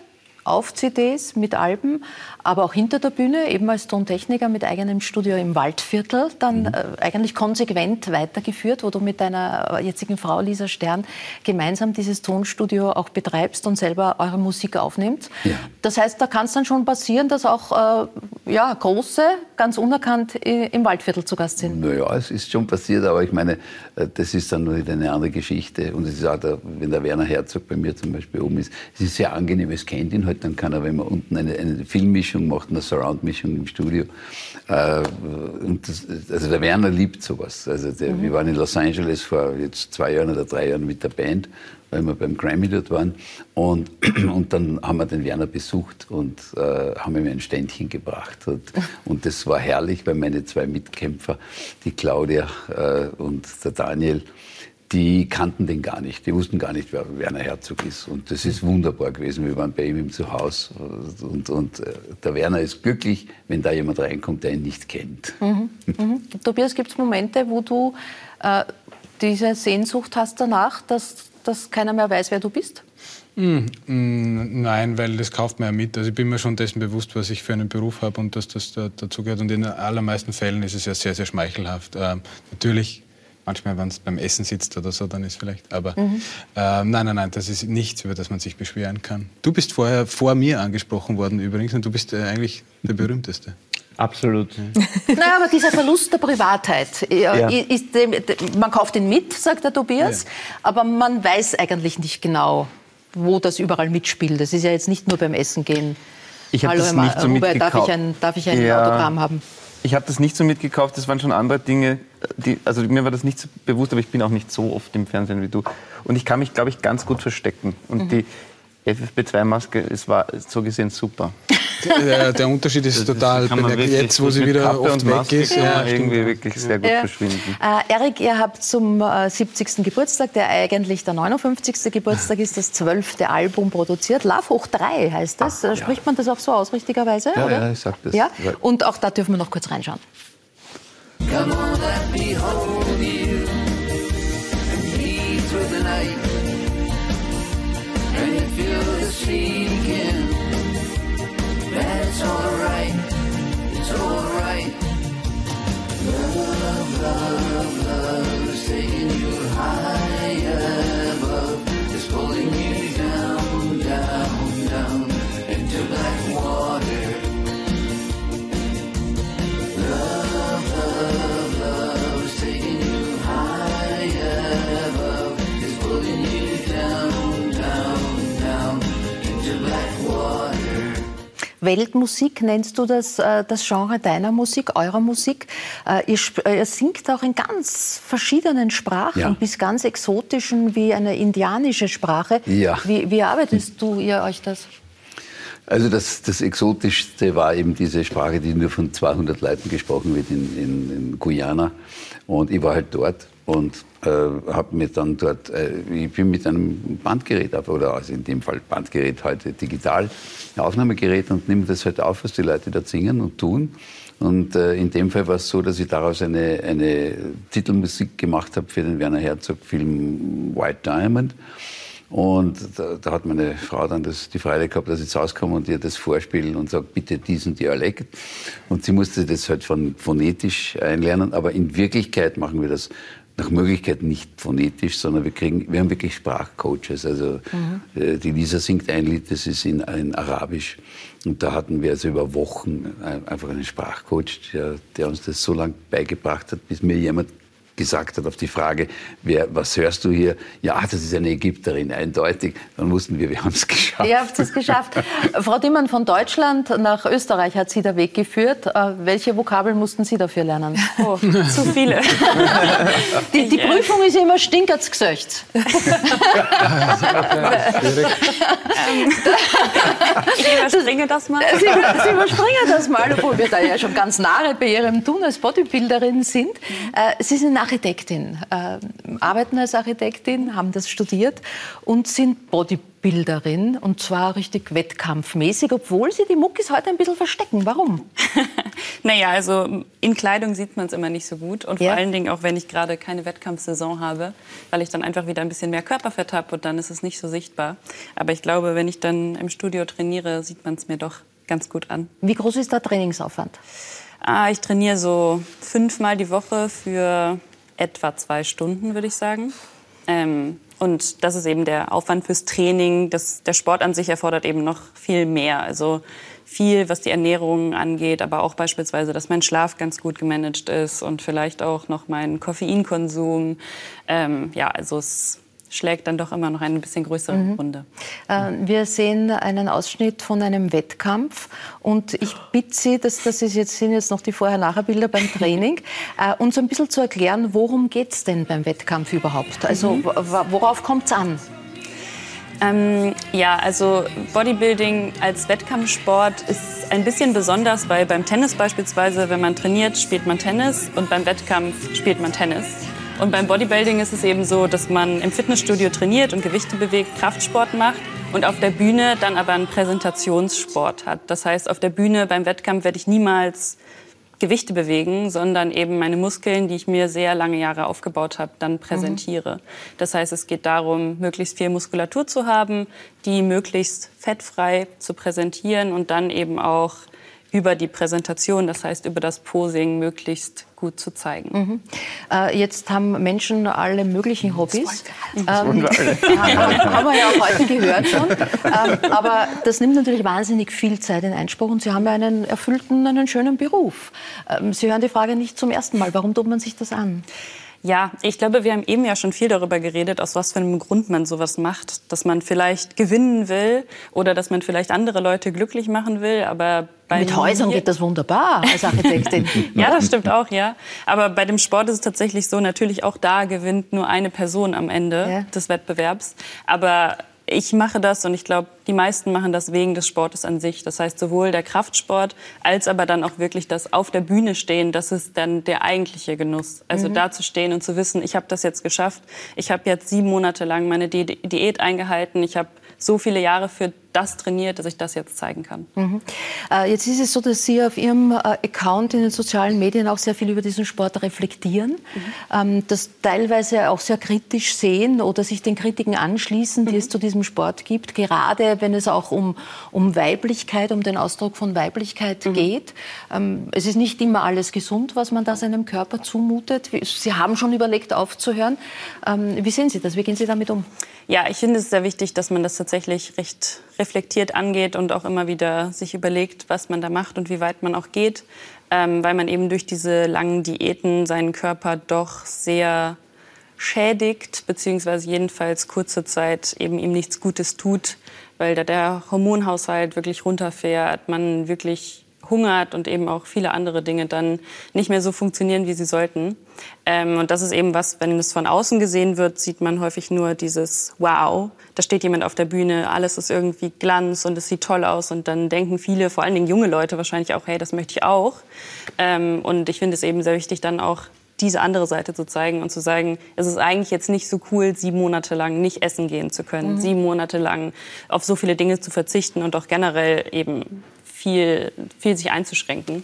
auf CDs mit Alben, aber auch hinter der Bühne, eben als Tontechniker mit eigenem Studio im Waldviertel, dann mhm. äh, eigentlich konsequent weitergeführt, wo du mit deiner jetzigen Frau Lisa Stern gemeinsam dieses Tonstudio auch betreibst und selber eure Musik aufnimmt. Ja. Das heißt, da kann es dann schon passieren, dass auch äh, ja, große, ganz unerkannt im Waldviertel zu Gast sind. Naja, es ist schon passiert, aber ich meine, äh, das ist dann nur eine andere Geschichte. Und es ist auch, der, wenn der Werner Herzog bei mir zum Beispiel oben ist, es ist sehr angenehm, es kennt ihn halt, dann kann er, wenn man unten eine, eine Filmmischung macht, eine Surround-Mischung im Studio. Äh, und das, also der Werner liebt sowas. Also der, mhm. Wir waren in Los Angeles vor jetzt zwei Jahren oder drei Jahren mit der Band, weil wir beim Grammy dort waren. Und, und dann haben wir den Werner besucht und äh, haben ihm ein Ständchen gebracht. Und, und das war herrlich, weil meine zwei Mitkämpfer, die Claudia äh, und der Daniel, die kannten den gar nicht. Die wussten gar nicht, wer Werner Herzog ist. Und das ist wunderbar gewesen. Wir waren bei ihm im Zuhause. Und, und äh, der Werner ist glücklich, wenn da jemand reinkommt, der ihn nicht kennt. Mhm. Mhm. Tobias, gibt es Momente, wo du äh, diese Sehnsucht hast danach, dass, dass keiner mehr weiß, wer du bist? Mm, nein, weil das kauft man ja mit. Also ich bin mir schon dessen bewusst, was ich für einen Beruf habe und dass das da, dazugehört. Und in den allermeisten Fällen ist es ja sehr, sehr schmeichelhaft. Ähm, natürlich Manchmal, wenn es beim Essen sitzt oder so, dann ist vielleicht. Aber mhm. äh, nein, nein, nein, das ist nichts, über das man sich beschweren kann. Du bist vorher vor mir angesprochen worden übrigens und du bist äh, eigentlich der berühmteste. Absolut. Ja. naja, aber dieser Verlust der Privatheit, äh, ja. ist, man kauft ihn mit, sagt der Tobias, ja. aber man weiß eigentlich nicht genau, wo das überall mitspielt. Das ist ja jetzt nicht nur beim Essen gehen. Ich habe das nicht so Robert, darf ich ein, darf ich ein Autogramm haben? Ich habe das nicht so mitgekauft, das waren schon andere Dinge. Die, also mir war das nicht so bewusst, aber ich bin auch nicht so oft im Fernsehen wie du. Und ich kann mich, glaube ich, ganz gut verstecken. Und mhm. die FFP2-Maske war so gesehen super. Der, der Unterschied ist total bemerkt. Jetzt, wo sie wieder oft weg ist. Ja, irgendwie wirklich sehr gut ja. verschwinden. Äh, Erik, ihr habt zum äh, 70. Geburtstag, der eigentlich der 59. Geburtstag ist, das zwölfte Album produziert. Love hoch 3 heißt das. Ach, Spricht man das auch so aus, richtigerweise? Ja, oder? ja ich sag das. Ja? Und auch da dürfen wir noch kurz reinschauen. Come on, let me hold you and lead through the night. Feel the sinking That's alright, it's alright. Love, love, love is taking you high Weltmusik nennst du das, äh, das Genre deiner Musik, eurer Musik. Äh, ihr, ihr singt auch in ganz verschiedenen Sprachen, ja. bis ganz exotischen wie eine indianische Sprache. Ja. Wie, wie arbeitest du ihr euch das? Also das, das Exotischste war eben diese Sprache, die nur von 200 Leuten gesprochen wird in, in, in Guyana. Und ich war halt dort und äh, habe mir dann dort, äh, ich bin mit einem Bandgerät auf, oder also in dem Fall Bandgerät heute digital, ein Aufnahmegerät und nehme das halt auf, was die Leute da singen und tun. Und äh, in dem Fall war es so, dass ich daraus eine, eine Titelmusik gemacht habe für den Werner Herzog-Film White Diamond. Und da, da, hat meine Frau dann das, die Freude gehabt, dass ich jetzt rauskomme und ihr das vorspielen und sage, bitte diesen Dialekt. Und sie musste das halt von phonetisch einlernen, aber in Wirklichkeit machen wir das nach Möglichkeit nicht phonetisch, sondern wir kriegen, wir haben wirklich Sprachcoaches. Also mhm. Äh, die Lisa singt ein Lied, das ist in, in Arabisch. Und da hatten wir also über Wochen einfach einen Sprachcoach, der, der uns das so lange beigebracht hat, bis mir jemand gesagt hat auf die Frage, wer, was hörst du hier? Ja, das ist eine Ägypterin, eindeutig. Dann wussten wir, wir haben es geschafft. Ihr habt es geschafft. Frau Dimmann, von Deutschland nach Österreich hat Sie der Weg geführt. Äh, welche Vokabeln mussten Sie dafür lernen? Oh, zu viele. die, die Prüfung ist immer stinkert's gesöcht. ich überspringe das mal. Sie, Sie überspringen das mal, obwohl wir da ja schon ganz nahe bei Ihrem Tun als Bodybuilderin sind. Äh, Sie sind Architektin, äh, arbeiten als Architektin, haben das studiert und sind Bodybuilderin und zwar richtig wettkampfmäßig, obwohl Sie die Muckis heute ein bisschen verstecken. Warum? naja, also in Kleidung sieht man es immer nicht so gut und ja. vor allen Dingen auch, wenn ich gerade keine Wettkampfsaison habe, weil ich dann einfach wieder ein bisschen mehr Körperfett habe und dann ist es nicht so sichtbar. Aber ich glaube, wenn ich dann im Studio trainiere, sieht man es mir doch ganz gut an. Wie groß ist der Trainingsaufwand? Ah, ich trainiere so fünfmal die Woche für etwa zwei Stunden, würde ich sagen. Ähm, und das ist eben der Aufwand fürs Training. Das, der Sport an sich erfordert eben noch viel mehr. Also viel, was die Ernährung angeht, aber auch beispielsweise, dass mein Schlaf ganz gut gemanagt ist und vielleicht auch noch mein Koffeinkonsum. Ähm, ja, also es schlägt dann doch immer noch eine bisschen größere mhm. Runde. Äh, wir sehen einen Ausschnitt von einem Wettkampf und ich bitte Sie, das, das ist jetzt, sind jetzt noch die Vorher-Nachher-Bilder beim Training, äh, uns ein bisschen zu erklären, worum geht es denn beim Wettkampf überhaupt? Also mhm. worauf kommt es an? Ähm, ja, also Bodybuilding als Wettkampfsport ist ein bisschen besonders, weil beim Tennis beispielsweise, wenn man trainiert, spielt man Tennis und beim Wettkampf spielt man Tennis. Und beim Bodybuilding ist es eben so, dass man im Fitnessstudio trainiert und Gewichte bewegt, Kraftsport macht und auf der Bühne dann aber einen Präsentationssport hat. Das heißt, auf der Bühne beim Wettkampf werde ich niemals Gewichte bewegen, sondern eben meine Muskeln, die ich mir sehr lange Jahre aufgebaut habe, dann präsentiere. Mhm. Das heißt, es geht darum, möglichst viel Muskulatur zu haben, die möglichst fettfrei zu präsentieren und dann eben auch über die Präsentation, das heißt über das Posing, möglichst gut zu zeigen. Mhm. Äh, jetzt haben Menschen alle möglichen Hobbys. Ähm, haben wir ja auch heute gehört schon. Ähm, aber das nimmt natürlich wahnsinnig viel Zeit in Einspruch und Sie haben ja einen erfüllten, einen schönen Beruf. Ähm, Sie hören die Frage nicht zum ersten Mal. Warum tut man sich das an? Ja, ich glaube, wir haben eben ja schon viel darüber geredet, aus was für einem Grund man sowas macht. Dass man vielleicht gewinnen will oder dass man vielleicht andere Leute glücklich machen will. Aber bei Mit Häusern geht das wunderbar als Architektin. ja, das stimmt auch, ja. Aber bei dem Sport ist es tatsächlich so, natürlich auch da gewinnt nur eine Person am Ende ja. des Wettbewerbs. Aber ich mache das und ich glaube, die meisten machen das wegen des Sportes an sich. Das heißt, sowohl der Kraftsport als aber dann auch wirklich das auf der Bühne stehen, das ist dann der eigentliche Genuss. Also mhm. da zu stehen und zu wissen, ich habe das jetzt geschafft. Ich habe jetzt sieben Monate lang meine Diät eingehalten. Ich habe so viele Jahre für das trainiert, dass ich das jetzt zeigen kann. Mhm. Äh, jetzt ist es so, dass Sie auf Ihrem äh, Account in den sozialen Medien auch sehr viel über diesen Sport reflektieren, mhm. ähm, das teilweise auch sehr kritisch sehen oder sich den Kritiken anschließen, die mhm. es zu diesem Sport gibt, gerade wenn es auch um, um Weiblichkeit, um den Ausdruck von Weiblichkeit mhm. geht. Ähm, es ist nicht immer alles gesund, was man da seinem Körper zumutet. Sie haben schon überlegt, aufzuhören. Ähm, wie sehen Sie das? Wie gehen Sie damit um? Ja, ich finde es sehr wichtig, dass man das tatsächlich recht reflektiert angeht und auch immer wieder sich überlegt, was man da macht und wie weit man auch geht, ähm, weil man eben durch diese langen Diäten seinen Körper doch sehr schädigt, beziehungsweise jedenfalls kurze Zeit eben ihm nichts Gutes tut, weil da der Hormonhaushalt wirklich runterfährt, man wirklich hungert und eben auch viele andere Dinge dann nicht mehr so funktionieren, wie sie sollten. Ähm, und das ist eben was, wenn es von außen gesehen wird, sieht man häufig nur dieses Wow, da steht jemand auf der Bühne, alles ist irgendwie Glanz und es sieht toll aus und dann denken viele, vor allen Dingen junge Leute wahrscheinlich auch, hey, das möchte ich auch. Ähm, und ich finde es eben sehr wichtig, dann auch diese andere Seite zu zeigen und zu sagen, es ist eigentlich jetzt nicht so cool, sieben Monate lang nicht essen gehen zu können, mhm. sieben Monate lang auf so viele Dinge zu verzichten und auch generell eben viel, viel sich einzuschränken.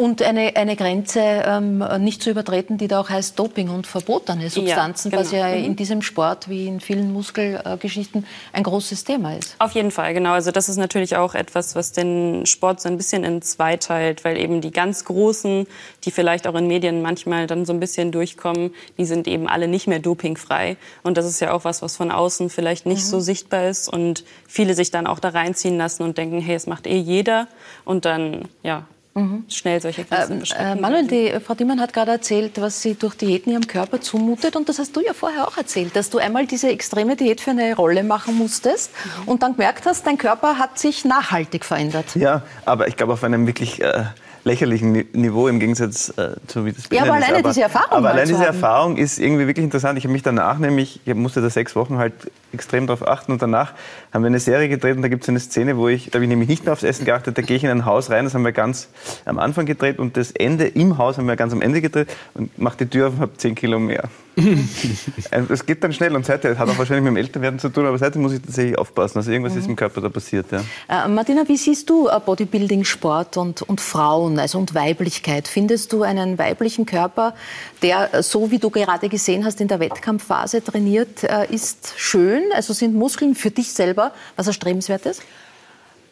Und eine, eine Grenze ähm, nicht zu übertreten, die da auch heißt Doping und verbotene Substanzen, ja, genau. was ja mhm. in diesem Sport wie in vielen Muskelgeschichten ein großes Thema ist. Auf jeden Fall, genau. Also das ist natürlich auch etwas, was den Sport so ein bisschen in zwei teilt, weil eben die ganz Großen, die vielleicht auch in Medien manchmal dann so ein bisschen durchkommen, die sind eben alle nicht mehr dopingfrei. Und das ist ja auch was, was von außen vielleicht nicht mhm. so sichtbar ist und viele sich dann auch da reinziehen lassen und denken, hey, es macht eh jeder. Und dann, ja, mhm. schnell solche Grenzen äh, äh, Manuel, die Frau Diemann hat gerade erzählt, was sie durch Diäten ihrem Körper zumutet. Und das hast du ja vorher auch erzählt, dass du einmal diese extreme Diät für eine Rolle machen musstest mhm. und dann gemerkt hast, dein Körper hat sich nachhaltig verändert. Ja, aber ich glaube auf einem wirklich... Äh lächerlichen Niveau im Gegensatz äh, zu wie das Ja, aber alleine aber, diese Erfahrung. Aber alleine diese Erfahrung ist irgendwie wirklich interessant. Ich habe mich danach nämlich, ich musste da sechs Wochen halt extrem darauf achten und danach haben wir eine Serie gedreht und da gibt es eine Szene, wo ich, da habe ich nämlich nicht mehr aufs Essen geachtet, da gehe ich in ein Haus rein, das haben wir ganz am Anfang gedreht und das Ende im Haus haben wir ganz am Ende gedreht und mache die Tür auf und habe zehn Kilo mehr. Es geht dann schnell und seitdem hat auch wahrscheinlich mit dem Älterwerden zu tun, aber seitdem muss ich tatsächlich aufpassen. Also irgendwas mhm. ist im Körper da passiert. Ja. Äh, Martina, wie siehst du äh, Bodybuilding, Sport und, und Frauen, also und Weiblichkeit? Findest du einen weiblichen Körper, der, äh, so wie du gerade gesehen hast, in der Wettkampfphase trainiert äh, ist, schön? Also sind Muskeln für dich selber was Erstrebenswertes?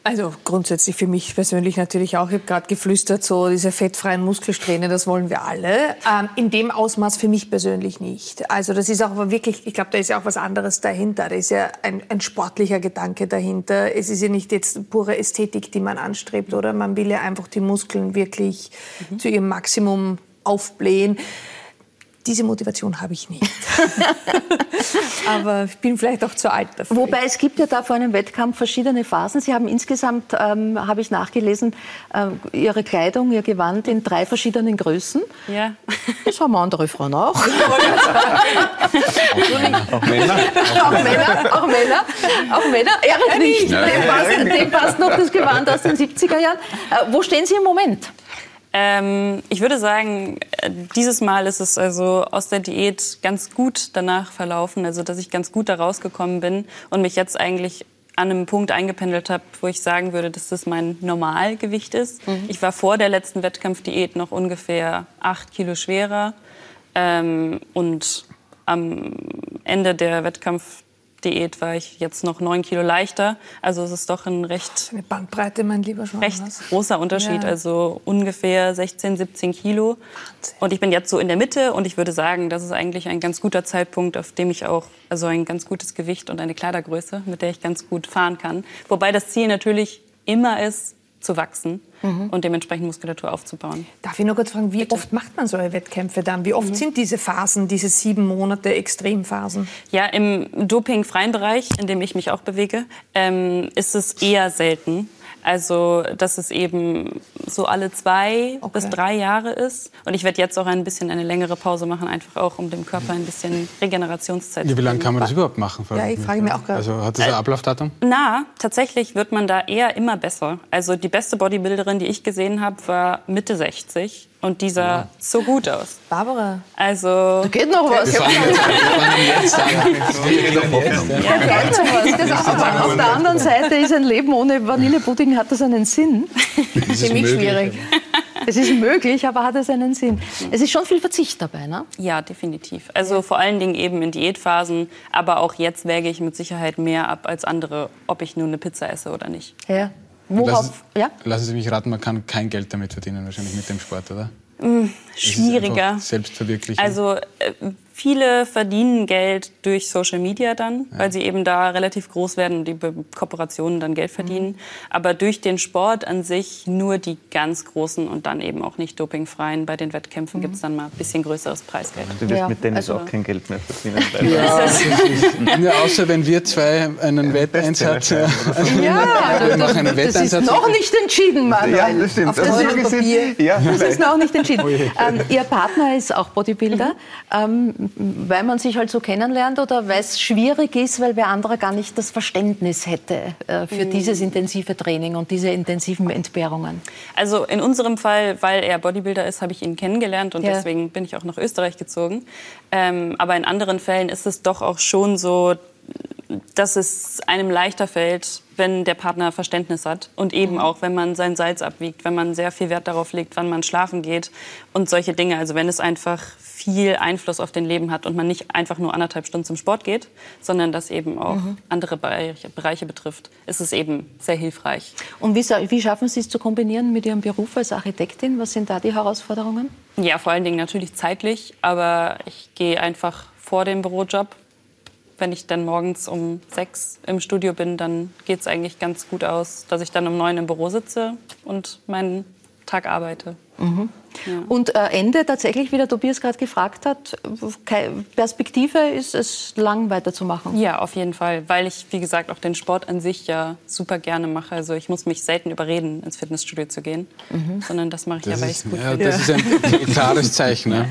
Also grundsätzlich für mich persönlich natürlich auch. Ich habe gerade geflüstert, so diese fettfreien Muskelsträhne, das wollen wir alle. Ähm, in dem Ausmaß für mich persönlich nicht. Also das ist auch wirklich, ich glaube, da ist ja auch was anderes dahinter. Da ist ja ein, ein sportlicher Gedanke dahinter. Es ist ja nicht jetzt pure Ästhetik, die man anstrebt, oder? Man will ja einfach die Muskeln wirklich mhm. zu ihrem Maximum aufblähen. Diese Motivation habe ich nicht. Aber ich bin vielleicht auch zu alt dafür. Wobei es gibt ja da vor einem Wettkampf verschiedene Phasen. Sie haben insgesamt, ähm, habe ich nachgelesen, äh, Ihre Kleidung, Ihr Gewand in drei verschiedenen Größen. Ja. Das haben andere Frauen auch. auch Männer. Auch Männer. Auch Männer. Auch Männer. Erik nicht. Dem passt, dem passt noch das Gewand aus den 70er Jahren. Äh, wo stehen Sie im Moment? Ähm, ich würde sagen, äh, dieses Mal ist es also aus der Diät ganz gut danach verlaufen, also dass ich ganz gut da rausgekommen bin und mich jetzt eigentlich an einem Punkt eingependelt habe, wo ich sagen würde, dass das mein Normalgewicht ist. Mhm. Ich war vor der letzten Wettkampfdiät noch ungefähr acht Kilo schwerer ähm, und am Ende der Wettkampf Diät war ich jetzt noch neun Kilo leichter. Also es ist doch ein recht eine Bandbreite, mein lieber Schwan, recht großer Unterschied. Ja. Also ungefähr 16, 17 Kilo. Wahnsinn. Und ich bin jetzt so in der Mitte und ich würde sagen, das ist eigentlich ein ganz guter Zeitpunkt, auf dem ich auch also ein ganz gutes Gewicht und eine Kleidergröße, mit der ich ganz gut fahren kann. Wobei das Ziel natürlich immer ist, zu wachsen mhm. und dementsprechend Muskulatur aufzubauen. Darf ich nur kurz fragen, wie Bitte. oft macht man solche Wettkämpfe dann? Wie oft mhm. sind diese Phasen, diese sieben Monate Extremphasen? Ja, im dopingfreien Bereich, in dem ich mich auch bewege, ähm, ist es eher selten. Also, dass es eben so alle zwei okay. bis drei Jahre ist. Und ich werde jetzt auch ein bisschen eine längere Pause machen, einfach auch, um dem Körper ein bisschen Regenerationszeit zu geben. Wie lange kann man das überhaupt machen? Ja, ich frage mich auch gerade. Also, hat das ein äh, Ablaufdatum? Na, tatsächlich wird man da eher immer besser. Also, die beste Bodybuilderin, die ich gesehen habe, war Mitte 60. Und die sah ja. so gut aus. Barbara. Also. Da geht noch was. Aber auf der anderen Seite ist ein Leben ohne Vanillepudding, hat das einen Sinn? Ziemlich schwierig. Es ist möglich, aber hat es einen Sinn? Es ist schon viel Verzicht dabei, ne? Ja, definitiv. Also vor allen Dingen eben in Diätphasen, aber auch jetzt wäge ich mit Sicherheit mehr ab als andere, ob ich nur eine Pizza esse oder nicht. Ja. Worauf, lassen, ja? lassen Sie mich raten, man kann kein Geld damit verdienen, wahrscheinlich mit dem Sport, oder? Mm, schwieriger. Selbstverwirklichung. Also äh, Viele verdienen Geld durch Social Media dann, ja. weil sie eben da relativ groß werden und die Kooperationen dann Geld verdienen. Mhm. Aber durch den Sport an sich nur die ganz großen und dann eben auch nicht dopingfreien. Bei den Wettkämpfen mhm. gibt es dann mal ein bisschen größeres Preisgeld. Du wirst ja. mit Tennis also, auch kein Geld mehr verdienen. Ja, ja, außer wenn wir zwei einen Wetteinsatz ja, also das, einen das ist noch nicht entschieden, Manuel. Ja, das stimmt. Auf das, das, Papier. Ja, das ist noch nicht entschieden. Oh ähm, Ihr Partner ist auch Bodybuilder. Mhm. Ähm, weil man sich halt so kennenlernt oder weil es schwierig ist, weil wer andere gar nicht das Verständnis hätte äh, für mhm. dieses intensive Training und diese intensiven Entbehrungen? Also in unserem Fall, weil er Bodybuilder ist, habe ich ihn kennengelernt und ja. deswegen bin ich auch nach Österreich gezogen. Ähm, aber in anderen Fällen ist es doch auch schon so, dass es einem leichter fällt, wenn der Partner Verständnis hat und eben mhm. auch, wenn man sein Salz abwiegt, wenn man sehr viel Wert darauf legt, wann man schlafen geht und solche Dinge. Also wenn es einfach viel Einfluss auf den Leben hat und man nicht einfach nur anderthalb Stunden zum Sport geht, sondern das eben auch mhm. andere Bereiche, Bereiche, betrifft, ist es eben sehr hilfreich. Und wie, wie schaffen Sie es zu kombinieren mit Ihrem Beruf als Architektin? Was sind da die Herausforderungen? Ja, vor allen Dingen natürlich zeitlich, aber ich gehe einfach vor dem Bürojob wenn ich dann morgens um sechs im Studio bin, dann geht es eigentlich ganz gut aus, dass ich dann um neun im Büro sitze und meinen Tag arbeite. Mhm. Ja. Und äh, Ende tatsächlich, wie der Tobias gerade gefragt hat, Perspektive ist es lang weiterzumachen. Ja, auf jeden Fall, weil ich, wie gesagt, auch den Sport an sich ja super gerne mache. Also ich muss mich selten überreden, ins Fitnessstudio zu gehen, mhm. sondern das mache ich das ja, weil ich es gut ja, finde. Das ist ein klares Zeichen. Ne?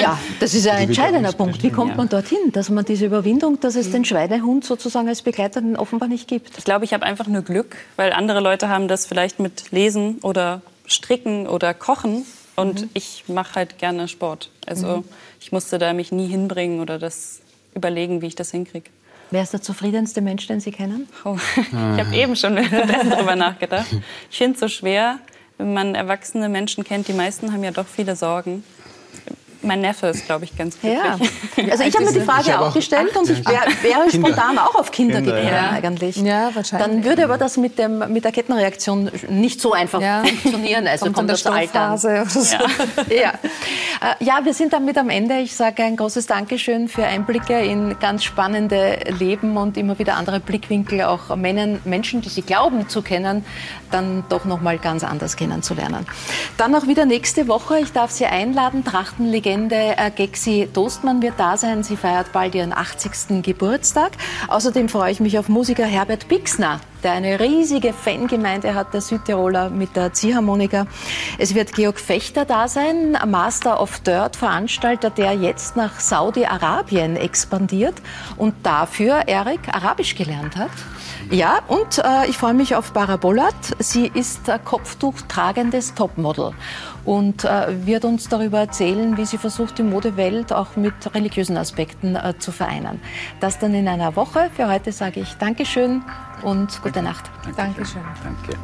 ja, das ist ein entscheidender Punkt. Wie kommt man dorthin, dass man diese Überwindung, dass es den Schweinehund sozusagen als Begleiter offenbar nicht gibt? Ich glaube, ich habe einfach nur Glück, weil andere Leute haben das vielleicht mit Lesen oder Stricken oder Kochen und mhm. ich mache halt gerne Sport. Also mhm. ich musste da mich nie hinbringen oder das überlegen, wie ich das hinkriege. Wer ist der zufriedenste Mensch, den Sie kennen? Oh, ich habe eben schon darüber nachgedacht. Ich finde es so schwer, wenn man erwachsene Menschen kennt. Die meisten haben ja doch viele Sorgen mein Neffe ist, glaube ich, ganz glücklich. Ja. Also ich habe mir die Frage auch gestellt und ich wäre wär spontan auch auf Kinder, Kinder gegangen ja. eigentlich. Ja, wahrscheinlich. Dann würde aber das mit, dem, mit der Kettenreaktion nicht so einfach ja. funktionieren. Also kommt, kommt das Alter. So. Ja. ja. Äh, ja, wir sind damit am Ende. Ich sage ein großes Dankeschön für Einblicke in ganz spannende Leben und immer wieder andere Blickwinkel, auch Menschen, die Sie glauben zu kennen, dann doch noch mal ganz anders kennenzulernen. Dann auch wieder nächste Woche. Ich darf Sie einladen, Trachtenlegende Legende äh, Gexi Dostmann wird da sein. Sie feiert bald ihren 80. Geburtstag. Außerdem freue ich mich auf Musiker Herbert Bixner, der eine riesige Fangemeinde hat, der Südtiroler mit der Ziehharmonika. Es wird Georg Fechter da sein, Master of Dirt Veranstalter, der jetzt nach Saudi-Arabien expandiert und dafür, Erik, Arabisch gelernt hat. Ja, und äh, ich freue mich auf Barabolat. Sie ist äh, kopftuchtragendes Topmodel und äh, wird uns darüber erzählen, wie sie versucht, die Modewelt auch mit religiösen Aspekten äh, zu vereinen. Das dann in einer Woche. Für heute sage ich Dankeschön und gute Nacht. Dankeschön. Danke.